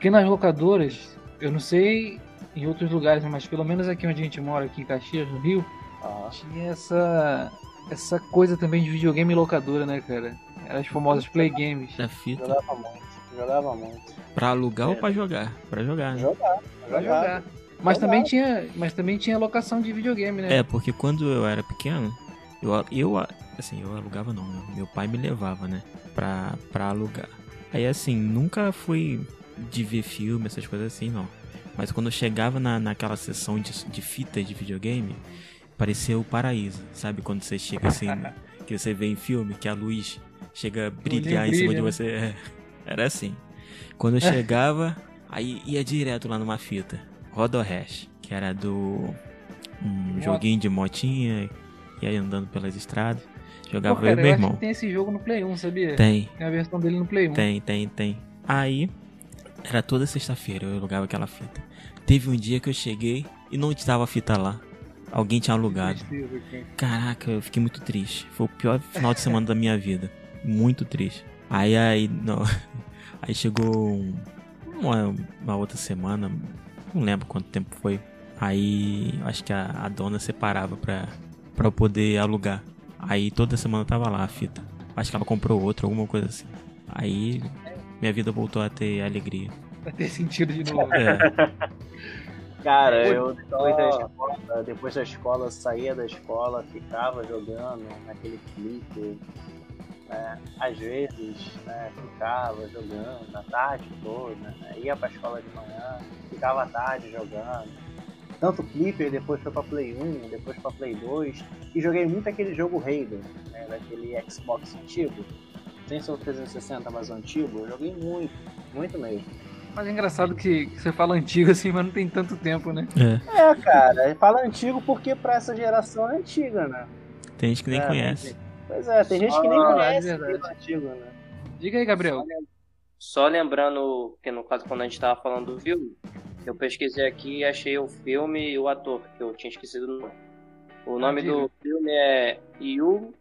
Speaker 2: que nas locadoras, eu não sei em outros lugares, mas pelo menos aqui onde a gente mora, aqui em Caxias, no Rio,
Speaker 5: Ah,
Speaker 2: tinha essa, essa coisa também de videogame locadora, né, cara? Eram as famosas play games.
Speaker 4: Da fita.
Speaker 5: jogava muito, jogava muito.
Speaker 4: Pra alugar ou pra jogar? Pra jogar, né?
Speaker 5: Jogar,
Speaker 2: Pra
Speaker 5: jogar.
Speaker 2: jogar. Mas
Speaker 5: Jogar.
Speaker 2: também tinha, mas também tinha locação de videogame, né?
Speaker 4: É, porque quando eu era pequeno, eu, eu assim, eu alugava não, né? meu pai me levava, né, pra, pra alugar. Aí assim, nunca fui de ver filme, essas coisas assim, não. Mas quando eu chegava na, naquela sessão de, de fitas de videogame, parecia o paraíso, sabe? Quando você chega assim, que você vê em filme, que a luz chega a brilhar em cima de você. É, era assim. Quando eu chegava, aí ia direto lá numa fita. Rodohash, que era do. Um joguinho de motinha, e aí andando pelas estradas. Jogava
Speaker 2: Pô,
Speaker 4: eu e
Speaker 2: cara,
Speaker 4: meu irmão.
Speaker 2: tem esse jogo no Play 1, sabia?
Speaker 4: Tem,
Speaker 2: Tem a versão dele no Play 1.
Speaker 4: tem, tem, tem. Aí, era toda sexta-feira eu alugava aquela fita. Teve um dia que eu cheguei e não estava a fita lá. Alguém tinha alugado. Caraca, eu fiquei muito triste. Foi o pior final de semana da minha vida. Muito triste. Aí, aí, não. Aí chegou um- uma, uma outra semana, não lembro quanto tempo foi. Aí, acho que a, a dona separava pra, pra eu poder alugar. Aí toda semana tava lá a fita. Acho que ela comprou outra, alguma coisa assim. Aí, minha vida voltou a ter alegria.
Speaker 2: Pra ter sentido de novo.
Speaker 4: É,
Speaker 5: Cara, eu depois da escola, depois da escola, saía da escola, ficava jogando naquele clipe. né? Às vezes, né, ficava jogando a tarde toda, né? ia pra escola de manhã, ficava à tarde jogando. Tanto Clipper, depois foi pra Play 1, depois pra Play 2. E joguei muito aquele jogo Raiden, né, daquele Xbox antigo. Sem ser o 360, mas o antigo. Eu joguei muito, muito mesmo.
Speaker 2: Mas é engraçado que, que você fala antigo assim, mas não tem tanto tempo, né?
Speaker 4: é.
Speaker 5: É, cara, fala antigo porque pra essa geração é antiga, né?
Speaker 4: Tem gente que nem
Speaker 5: É,
Speaker 4: conhece.
Speaker 5: Pois é, tem gente que nem
Speaker 3: Ah,
Speaker 5: conhece
Speaker 2: é
Speaker 5: o antigo, né?
Speaker 2: Diga aí, Gabriel.
Speaker 3: Só lembrando que no caso quando a gente tava falando do filme, eu pesquisei aqui e achei o filme e o ator, que eu tinha esquecido o nome. O nome
Speaker 2: diga.
Speaker 3: do filme é You.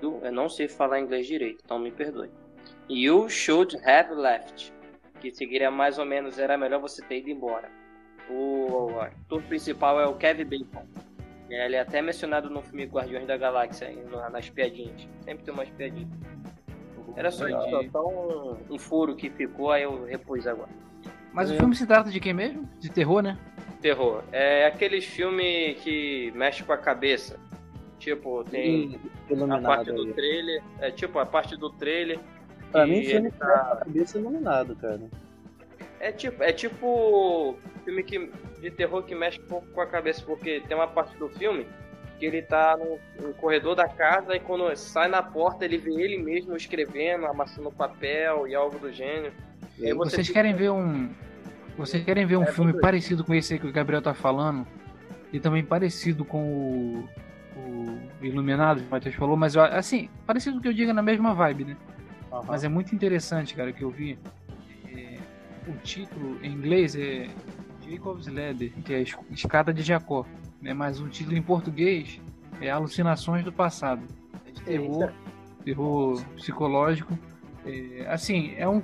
Speaker 3: Eu não sei falar inglês direito, então me perdoe. You Should Have Left. Que seguiria mais ou menos Era Melhor Você Ter Ido Embora. O ator principal é o Kevin Bacon. Ele é até mencionado no filme Guardiões da Galáxia, nas piadinhas. Sempre tem umas piadinhas. Era só,
Speaker 2: Entendi.
Speaker 3: só, um, um furo que ficou, aí eu repus agora.
Speaker 2: Mas o
Speaker 3: É.
Speaker 2: filme se trata de quem mesmo? De terror, né?
Speaker 3: Terror. É aqueles filmes que mexe com a cabeça. Tipo, tem a parte do
Speaker 5: aí.
Speaker 3: trailer. É tipo a parte do trailer.
Speaker 5: Pra mim, filme
Speaker 3: tá-
Speaker 5: a cabeça iluminado, cara.
Speaker 3: É tipo, é tipo filme que, de terror que mexe um pouco com a cabeça, porque tem uma parte do filme que ele tá no, no corredor da casa e quando sai na porta ele vê ele mesmo escrevendo, amassando papel e algo do gênero. E você
Speaker 2: Vocês
Speaker 3: fica-
Speaker 2: querem ver um. Vocês querem ver um
Speaker 3: É,
Speaker 2: filme parecido com esse aí que o Gabriel tá falando? E também parecido com o. o Iluminado, que o Matheus falou, mas assim, parecido que eu diga na mesma vibe, né?
Speaker 5: Aham.
Speaker 2: Mas é muito interessante, cara, que eu vi. É, o título em inglês é Jacob's Ladder, que é a Escada de Jacó. Né? Mas o título em português é Alucinações do Passado. É de terror, terror psicológico. É, assim, é um.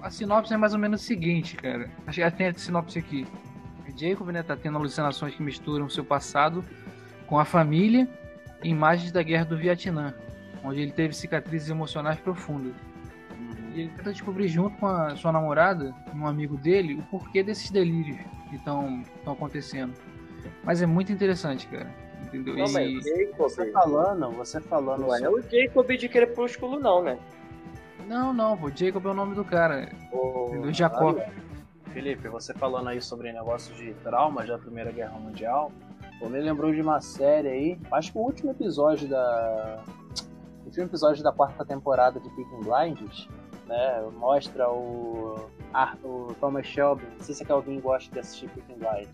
Speaker 2: A sinopse é mais ou menos o seguinte, cara. Acho que tem a sinopse aqui. Jacob, né, tá tendo alucinações que misturam seu passado com a família e imagens da guerra do Vietnã, onde ele teve cicatrizes emocionais profundas. E ele tenta descobrir junto com a sua namorada, um amigo dele, o porquê desses delírios. que estão acontecendo. Mas é muito interessante, cara. Entendeu?
Speaker 3: Não,
Speaker 2: E-
Speaker 3: Jacob,
Speaker 5: Você falando, você falando.
Speaker 3: não é
Speaker 5: sobre
Speaker 3: o Jacob de Crepúsculo, não, né?
Speaker 2: Não, não, pô, Jacob é o nome do cara.
Speaker 5: o-
Speaker 2: Do Jacó.
Speaker 5: Felipe, você falando aí sobre negócios de traumas da Primeira Guerra Mundial, pô, me lembrou de uma série aí, acho que o último episódio da. O último episódio da quarta temporada de Peaky Blinders, né? Mostra o. Ar- o Thomas Shelby. Não sei se alguém gosta de assistir Peaky Blinders.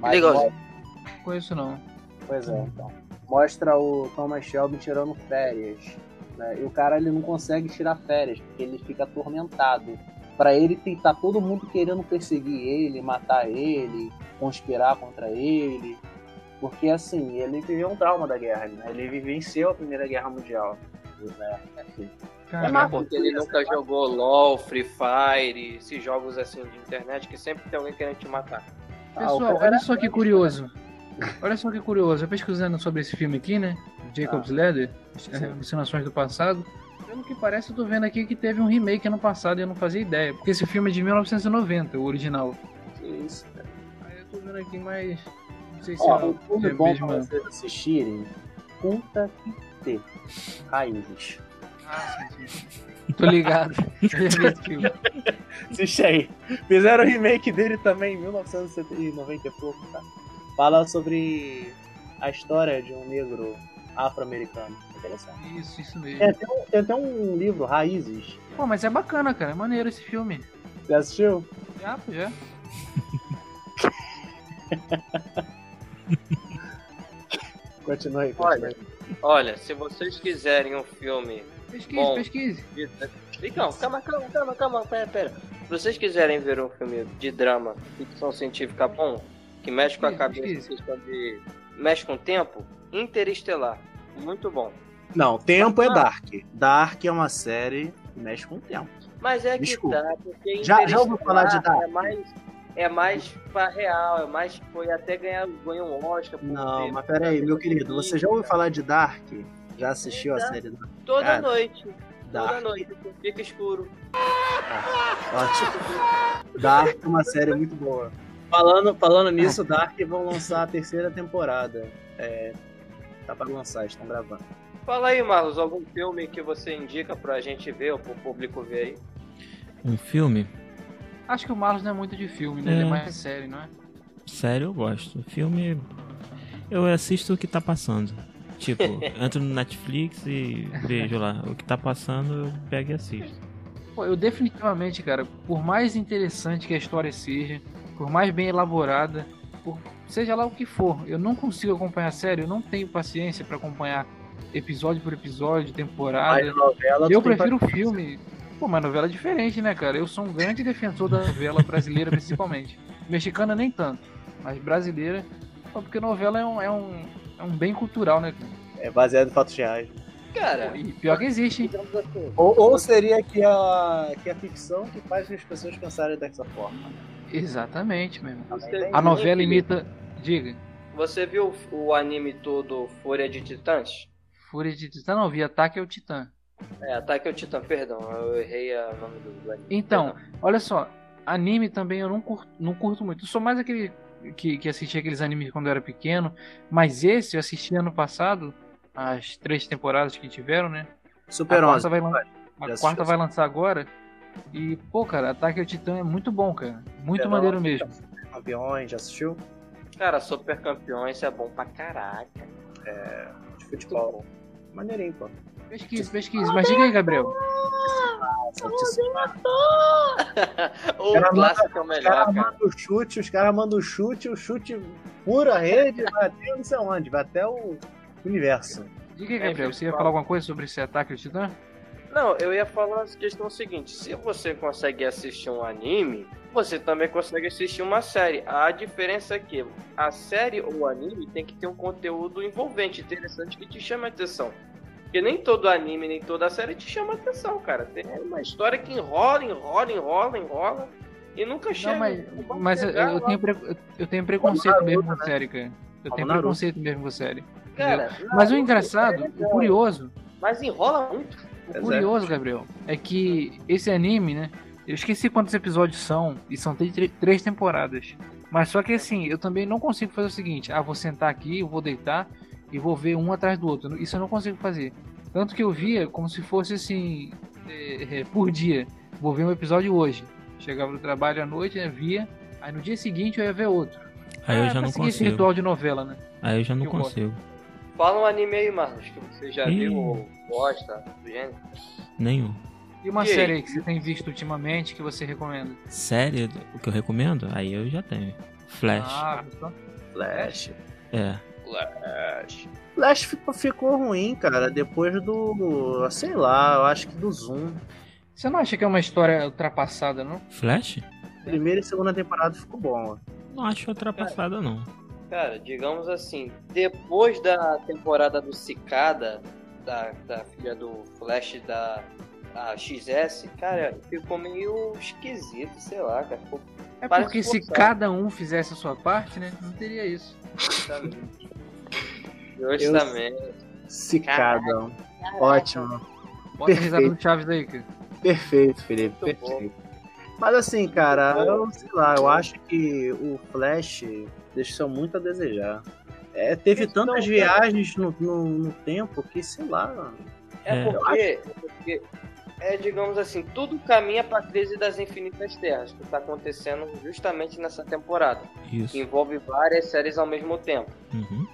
Speaker 5: Mas
Speaker 3: Legalzinho.
Speaker 2: Não conheço não.
Speaker 5: Pois é, então. Mostra o Thomas Shelby tirando férias. Né? E o cara ele não consegue tirar férias, porque ele fica atormentado. Pra ele tem- tá todo mundo querendo perseguir ele, matar ele, conspirar contra ele. Porque assim, ele viveu um trauma da guerra, né? Ele vivenciou a Primeira Guerra Mundial. Né? Enfim.
Speaker 2: Cara,
Speaker 5: má-
Speaker 3: Porque ele nunca jogou LOL, Free Fire, esses jogos assim de internet que sempre tem alguém querendo te matar.
Speaker 5: Ah,
Speaker 2: Pessoal,
Speaker 5: cara-
Speaker 2: olha só que curioso. Olha só que curioso. Eu pesquisando sobre esse filme aqui, né? Jacob's Ladder, é, Alucinações do Passado. Pelo que parece, eu tô vendo aqui que teve um remake ano passado e eu não fazia ideia. Porque esse filme é de 1990, o original.
Speaker 5: Que isso, cara.
Speaker 2: Aí eu tô vendo aqui, mas. Não sei se
Speaker 5: Ó,
Speaker 2: é,
Speaker 5: um filme
Speaker 2: é
Speaker 5: bom
Speaker 2: mesmo.
Speaker 5: pra vocês assistirem. Puta que ter. Raízes.
Speaker 2: Ah. Tô ligado. Já.
Speaker 5: Assiste aí. Fizeram o remake dele também em 1990 e pouco, tá? Fala sobre a história de um negro afro-americano. Interessante.
Speaker 2: Isso, isso mesmo.
Speaker 5: Tem até, um, tem até um livro, Raízes.
Speaker 2: Pô, mas é bacana, cara. É maneiro esse filme.
Speaker 5: Você assistiu?
Speaker 2: Já, já.
Speaker 5: Continua aí.
Speaker 3: Olha.
Speaker 5: aí.
Speaker 3: Olha, se vocês quiserem um filme
Speaker 2: Pesquise,
Speaker 3: Bom.
Speaker 2: pesquise.
Speaker 3: de... Não, calma, calma, calma, calma, pera, pera. Se vocês quiserem ver um filme de drama, ficção científica bom, que mexe com a cabeça, de... mexe com o tempo, Interestelar. Muito bom.
Speaker 5: Não, Tempo é
Speaker 3: Ah.
Speaker 5: Dark. Dark é uma série que mexe com o tempo.
Speaker 3: Mas é que
Speaker 5: Desculpa.
Speaker 3: tá, porque
Speaker 5: Já- já ouviu falar de Dark?
Speaker 3: É mais, é mais pra real, é mais foi até ganhar ganhou um Oscar. por
Speaker 5: Não,
Speaker 3: ter-
Speaker 5: mas peraí, meu querido, você já ouviu falar de Dark? Já assistiu a série Dark?
Speaker 3: Toda
Speaker 5: Cara,
Speaker 3: noite, toda
Speaker 5: Dark,
Speaker 3: noite, fica escuro.
Speaker 5: ótimo. Dark é uma série muito boa. Falando, falando nisso, Dark vão lançar a terceira temporada. É, tá pra lançar, estão gravando.
Speaker 3: Fala aí, Marlos, algum filme que você indica pra gente ver, ou pro público ver aí?
Speaker 4: Um filme?
Speaker 2: Acho que o Marlos não é muito de filme, né? Ele é
Speaker 4: É.
Speaker 2: mais sério, não é?
Speaker 4: Sério, eu gosto. Filme. Eu assisto o que tá passando. Tipo, entro no Netflix e vejo lá. O que tá passando, eu pego e assisto.
Speaker 2: Pô, eu definitivamente, cara, por mais interessante que a história seja, por mais bem elaborada, por seja lá o que for, eu não consigo acompanhar a série, eu não tenho paciência pra acompanhar episódio por episódio, temporada.
Speaker 5: Novela,
Speaker 2: Eu prefiro
Speaker 5: paciência.
Speaker 2: filme. Pô, mas novela é diferente, né, cara? Eu sou um grande defensor da novela brasileira, principalmente. Mexicana nem tanto, mas brasileira, pô, porque novela é um, é um, é um bem cultural, né? cara?
Speaker 5: É baseado em fatos reais.
Speaker 3: Cara,
Speaker 2: E pior que existe, hein?
Speaker 3: assim,
Speaker 5: Ou, ou seria que a, que a ficção que faz as pessoas pensarem dessa forma.
Speaker 2: Exatamente, meu irmão.
Speaker 3: você-
Speaker 2: A novela imita. Diga.
Speaker 3: Você viu o anime todo Fúria de Titãs?
Speaker 2: Fúria de Titã não vi, Ataque ao Titã.
Speaker 3: É, Ataque ao Titã, perdão, eu errei o nome do, do anime.
Speaker 2: Então,
Speaker 3: Perdão.
Speaker 2: olha só, anime também eu não curto, não curto muito. Eu sou mais aquele que, que assistia aqueles animes quando eu era pequeno, mas esse eu assisti ano passado, as três temporadas que tiveram, né?
Speaker 5: Super
Speaker 2: a
Speaker 5: 11.
Speaker 2: quarta vai, lan- a quarta vai lançar agora. E, pô, cara, Ataque ao Titã é muito bom, cara. Muito
Speaker 5: Super
Speaker 2: maneiro
Speaker 5: 11,
Speaker 2: mesmo.
Speaker 5: Campeões, já assistiu?
Speaker 3: Cara, Super Campeões é bom pra caraca.
Speaker 5: De futebol. Maneirinho, pô.
Speaker 2: Pesquise, pesquise. Mas diga aí, Gabriel.
Speaker 3: o
Speaker 5: Cara,
Speaker 3: clássico é o
Speaker 5: Os
Speaker 3: melhor,
Speaker 5: caras
Speaker 3: cara.
Speaker 5: mandam o chute, os caras mandam o chute, o chute pura a rede, vai até não sei onde, vai até o universo.
Speaker 2: Diga aí,
Speaker 3: É,
Speaker 2: Gabriel. Você ia
Speaker 3: fala.
Speaker 2: falar alguma coisa sobre esse Ataque ao Titã?
Speaker 3: Não, eu ia falar a questão seguinte: se você consegue assistir um anime, você também consegue assistir uma série. A diferença é que a série ou o anime tem que ter um conteúdo envolvente, interessante que te chame a atenção. Porque nem todo anime, nem toda série te chama a atenção, cara. Tem uma história que enrola, enrola, enrola, enrola e nunca chega.
Speaker 2: Não, mas, mas eu, tenho, pre- eu tenho preconceito mesmo com série, cara. Eu
Speaker 5: Como
Speaker 2: tenho
Speaker 5: Naruto.
Speaker 2: preconceito mesmo com série.
Speaker 3: Cara,
Speaker 2: Mas o
Speaker 3: Naruto
Speaker 2: engraçado,
Speaker 3: é
Speaker 2: o curioso,
Speaker 3: Mas enrola muito.
Speaker 2: o
Speaker 5: é.
Speaker 2: curioso, Gabriel, é que esse anime, né? Eu esqueci quantos episódios são, e são três, três temporadas. Mas só que assim, eu também não consigo fazer o seguinte: ah, vou sentar aqui, eu vou deitar e vou ver um atrás do outro. Isso eu não consigo fazer. Tanto que eu via como se fosse assim, é, é, por dia. Vou ver um episódio hoje. Chegava no trabalho à noite, né, via. Aí no dia seguinte eu ia ver outro.
Speaker 4: Aí eu
Speaker 2: Ah,
Speaker 4: já
Speaker 2: pra
Speaker 4: não
Speaker 2: seguir esse
Speaker 4: consigo.
Speaker 2: ritual de novela, né?
Speaker 4: Aí eu já não
Speaker 2: eu gosto.
Speaker 4: consigo.
Speaker 3: Fala um anime aí, Marcos, que você já
Speaker 4: Ih.
Speaker 3: viu ou gosta do gênero.
Speaker 4: Nenhum.
Speaker 2: E uma
Speaker 3: E
Speaker 2: série aí que você tem visto ultimamente que você recomenda?
Speaker 4: Série, o que eu recomendo? Aí eu já tenho. Flash.
Speaker 2: Ah,
Speaker 5: Flash.
Speaker 4: É.
Speaker 5: Flash. Flash ficou, ficou ruim, cara, depois do. Sei lá, eu acho que do Zoom.
Speaker 2: Você não acha que é uma história ultrapassada, não?
Speaker 4: Flash?
Speaker 5: Primeira e segunda temporada ficou bom. ó.
Speaker 4: Não acho ultrapassada, não.
Speaker 3: Cara, digamos assim, depois da temporada do Cicada, da, da filha do Flash da a XS, cara, ficou meio esquisito, sei lá, cara. Ficou
Speaker 2: É porque se cada um fizesse a sua parte, né? Não teria isso.
Speaker 3: Justamente.
Speaker 5: Cicada. Ótimo.
Speaker 2: Bota a risada
Speaker 5: Perfeito.
Speaker 2: do Chaves aí, cara.
Speaker 5: Perfeito, Felipe.
Speaker 3: Muito
Speaker 5: perfeito. Mas assim, cara, eu sei lá, eu acho que o Flash deixou muito a desejar. É, teve
Speaker 3: Questão,
Speaker 5: tantas
Speaker 3: cara.
Speaker 5: viagens no, no, no tempo que, sei lá.
Speaker 3: É,
Speaker 4: É.
Speaker 3: porque, é porque, é, digamos assim, tudo caminha pra crise das infinitas terras, que tá acontecendo justamente nessa temporada. Que
Speaker 4: Isso.
Speaker 3: envolve várias séries ao mesmo tempo.
Speaker 4: Uhum.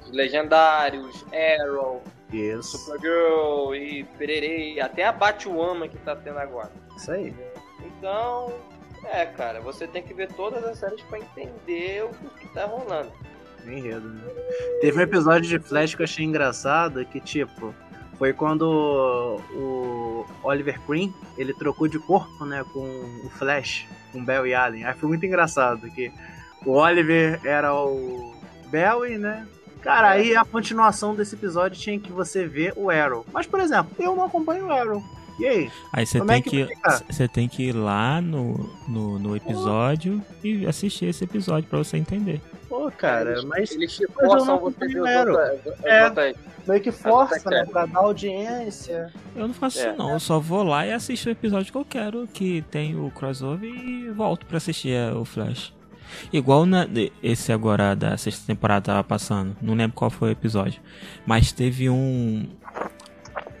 Speaker 3: Os Legendários, Arrow,
Speaker 5: Isso.
Speaker 3: Supergirl e Pererei, até a Batwoman que tá tendo agora.
Speaker 5: Isso aí.
Speaker 3: Então, é, cara, você tem que ver todas as séries pra entender o que tá rolando.
Speaker 5: Enredo, né? Teve um episódio de Flash que eu achei engraçado, que tipo, foi quando o Oliver Queen, ele trocou de corpo, né, com o Flash, com Bell e Allen. Aí foi muito engraçado, que o Oliver era o Bell né, Cara, aí a continuação desse episódio tinha que você ver o Arrow. Mas, por exemplo, eu não acompanho o Arrow. E aí?
Speaker 4: Aí você
Speaker 5: é
Speaker 4: tem
Speaker 5: que
Speaker 4: que, você tem que ir lá no, no, no episódio e assistir esse episódio pra você entender.
Speaker 5: Pô, cara,
Speaker 3: Eles-
Speaker 5: mas
Speaker 3: Eles te
Speaker 5: Mas eu
Speaker 3: forçam você as
Speaker 5: É. meio que força,
Speaker 3: tá
Speaker 5: né? Pra dar audiência.
Speaker 4: Eu não faço
Speaker 3: É.
Speaker 4: isso não, eu só vou lá e assisto o episódio que eu quero, que tem o crossover e volto pra assistir é, o Flash. Igual na, esse agora da sexta temporada tava passando, não lembro qual foi o episódio, mas teve um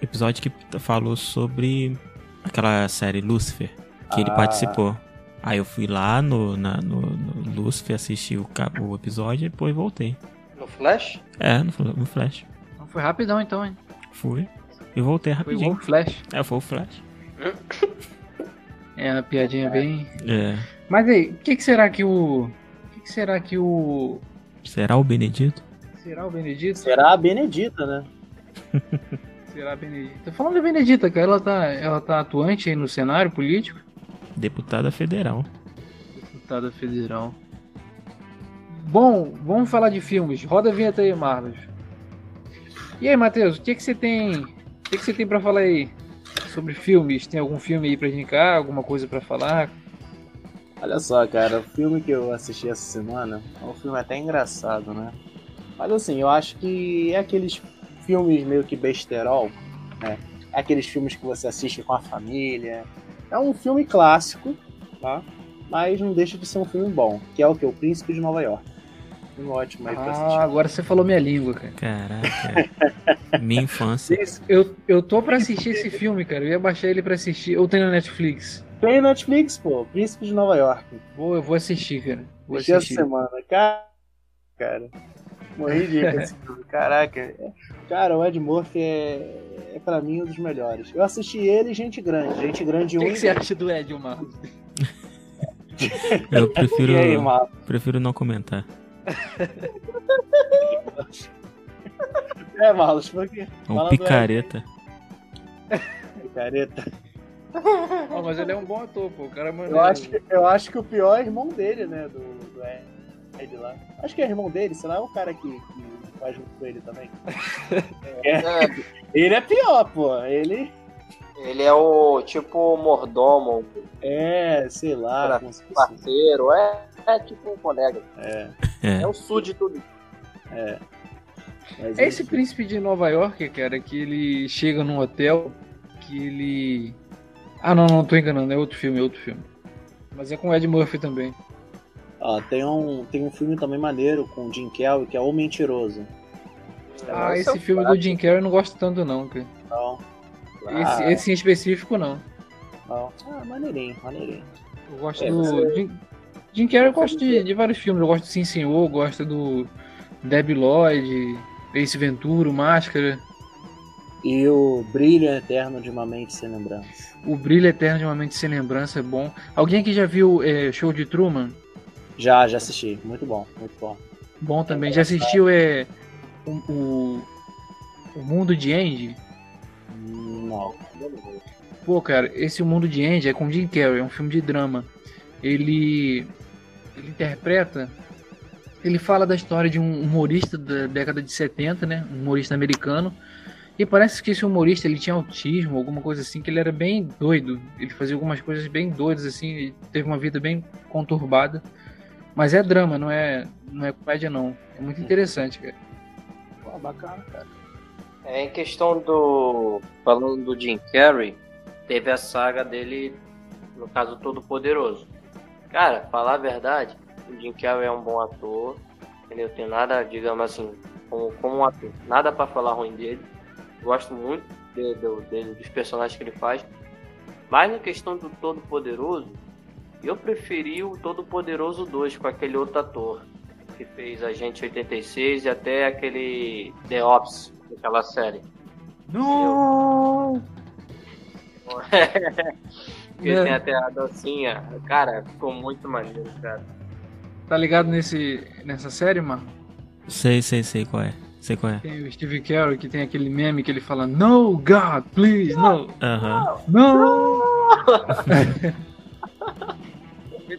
Speaker 4: episódio que falou sobre aquela série Lucifer, que ele
Speaker 5: Ah.
Speaker 4: participou. Aí eu fui lá no, na- no, no Lucifer, assisti o, o episódio e depois voltei.
Speaker 3: No Flash?
Speaker 4: É, no, no Flash.
Speaker 2: Então foi rapidão então, hein?
Speaker 4: Fui. E voltei
Speaker 2: Foi
Speaker 4: rapidinho.
Speaker 2: o Flash.
Speaker 4: É, foi o Flash.
Speaker 2: É, uma piadinha bem.
Speaker 4: É.
Speaker 2: Mas aí, o que, que será que o. O que, que será que o.
Speaker 4: Será o Benedito?
Speaker 2: Será o Benedito?
Speaker 5: Será a Benedita, né?
Speaker 2: Será a Benedita? Falando da Benedita, cara, ela tá, ela tá atuante aí no cenário político.
Speaker 4: Deputada federal.
Speaker 2: Deputada federal. Bom, vamos falar de filmes. Roda a vinheta aí, Marlos. E aí, Matheus, o que, que você tem. O que, que você tem pra falar aí? Sobre filmes? Tem algum filme aí pra indicar? Alguma coisa pra falar?
Speaker 5: Olha só, cara, o filme que eu assisti essa semana é um filme até engraçado, né? Mas assim, eu acho que é aqueles filmes meio que besterol, né? É aqueles filmes que você assiste com a família. É um filme clássico, tá? Mas não deixa de ser um filme bom, que é o que? O Príncipe de Nova York. Filme ótimo aí pra
Speaker 2: Ah,
Speaker 5: assistir.
Speaker 2: agora você falou minha língua, cara.
Speaker 4: Caraca. Minha infância.
Speaker 2: Eu, eu tô pra assistir esse filme, cara. Eu ia baixar ele pra assistir. Ou tem na Netflix?
Speaker 5: Tem no Netflix, pô, Príncipe de Nova York.
Speaker 2: Vou, eu vou assistir, cara. Vou
Speaker 5: Assisti essa
Speaker 2: assistir.
Speaker 5: semana. Cara, cara. Morri de esse filme. Caraca. é- Cara, o Ed Murphy é, é pra mim um dos melhores. Eu assisti ele e Gente Grande. Gente Grande
Speaker 2: O
Speaker 5: 1
Speaker 2: que, que você acha do Ed, Marlos?
Speaker 4: Eu prefiro,
Speaker 5: aí, Marcos?
Speaker 4: prefiro não comentar.
Speaker 5: É, Marlos, por quê?
Speaker 4: É um picareta.
Speaker 5: Picareta.
Speaker 2: Oh, mas ele é um bom ator, pô. O cara é maneiro.
Speaker 5: Eu acho, que, eu acho que o pior é o irmão dele, né? Do, do Ed lá. Acho que é irmão dele, sei lá, é o cara que, que faz junto com ele também.
Speaker 3: É,
Speaker 5: Ele é pior, pô. Ele
Speaker 3: ele é o tipo mordomo,
Speaker 5: é, sei lá,
Speaker 3: Pra- parceiro, é, é tipo um colega.
Speaker 5: É,
Speaker 3: É
Speaker 4: É.
Speaker 3: o sul de tudo.
Speaker 5: mas
Speaker 2: É esse
Speaker 5: enfim.
Speaker 2: príncipe de Nova York, cara, que ele chega num hotel que ele. Ah, não, não tô enganando, é outro filme, é outro filme. Mas é com o Ed Murphy também.
Speaker 5: Ó, tem, um, tem um filme também maneiro com o Jim Kelly, que é O Mentiroso.
Speaker 2: Ah, esse filme do Jim Carrey eu não gosto tanto não, cara.
Speaker 5: Não.
Speaker 2: Esse,
Speaker 5: Ah,
Speaker 2: esse em específico não.
Speaker 5: não. Ah, maneirinho, maneirinho.
Speaker 2: Eu gosto
Speaker 5: É,
Speaker 2: do.
Speaker 5: você-
Speaker 2: Jim, Jim Carrey eu gosto de, de vários filmes. Eu gosto do Sim Senhor, gosto do Debbie Lloyd, Ace Ventura, o Máscara,
Speaker 5: E o Brilho Eterno de uma Mente Sem Lembrança.
Speaker 2: O Brilho Eterno de uma Mente Sem Lembrança é bom. Alguém aqui já viu é, Show de Truman?
Speaker 5: Já, já assisti. Muito bom, muito bom.
Speaker 2: Bom também. Já assistiu é, o, o, o Mundo de Andy?
Speaker 5: Não.
Speaker 2: Pô, cara, esse O Mundo de Andy é com Jim Carrey, é um filme de drama. Ele, ele interpreta, ele fala da história de um humorista da década de 70, né? Um humorista americano. E parece que esse humorista ele tinha autismo, alguma coisa assim, que ele era bem doido. Ele fazia algumas coisas bem doidas assim, teve uma vida bem conturbada. Mas é drama, não é, não é comédia não. É muito interessante, cara.
Speaker 5: Pô, bacana, cara.
Speaker 3: É, em questão do. Falando do Jim Carrey, teve a saga dele, no caso Todo Poderoso. Cara, falar a verdade, o Jim Carrey é um bom ator. Entendeu? Tem nada, digamos assim, como, como um ator, nada pra falar ruim dele. Gosto muito de- do- dele, dos personagens que ele faz. Mas na questão do Todo Poderoso, eu preferi o Todo Poderoso 2 com aquele outro ator que fez Agente 86 e até aquele The Ops, aquela série.
Speaker 2: Não!
Speaker 3: Que
Speaker 2: É.
Speaker 3: tem até a dancinha. Cara, ficou muito maneiro, cara.
Speaker 2: Tá ligado nesse, nessa série, mano?
Speaker 4: Sei, sei, sei qual é. Sei qual é.
Speaker 2: Tem o Steve Carell que tem aquele meme que ele fala No God, please, no,
Speaker 4: Aham.
Speaker 2: no.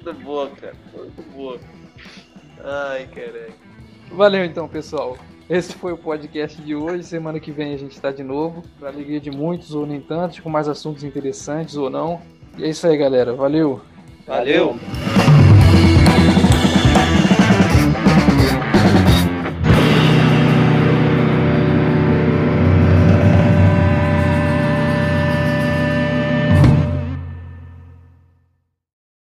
Speaker 3: Muito boa, cara. Muito boa. Ai, caralho.
Speaker 2: Valeu então, pessoal. Esse foi o podcast de hoje. Semana que vem a gente tá de novo. Pra alegria de muitos ou nem tantos, com mais assuntos interessantes ou não. E é isso aí, galera. Valeu.
Speaker 3: Valeu.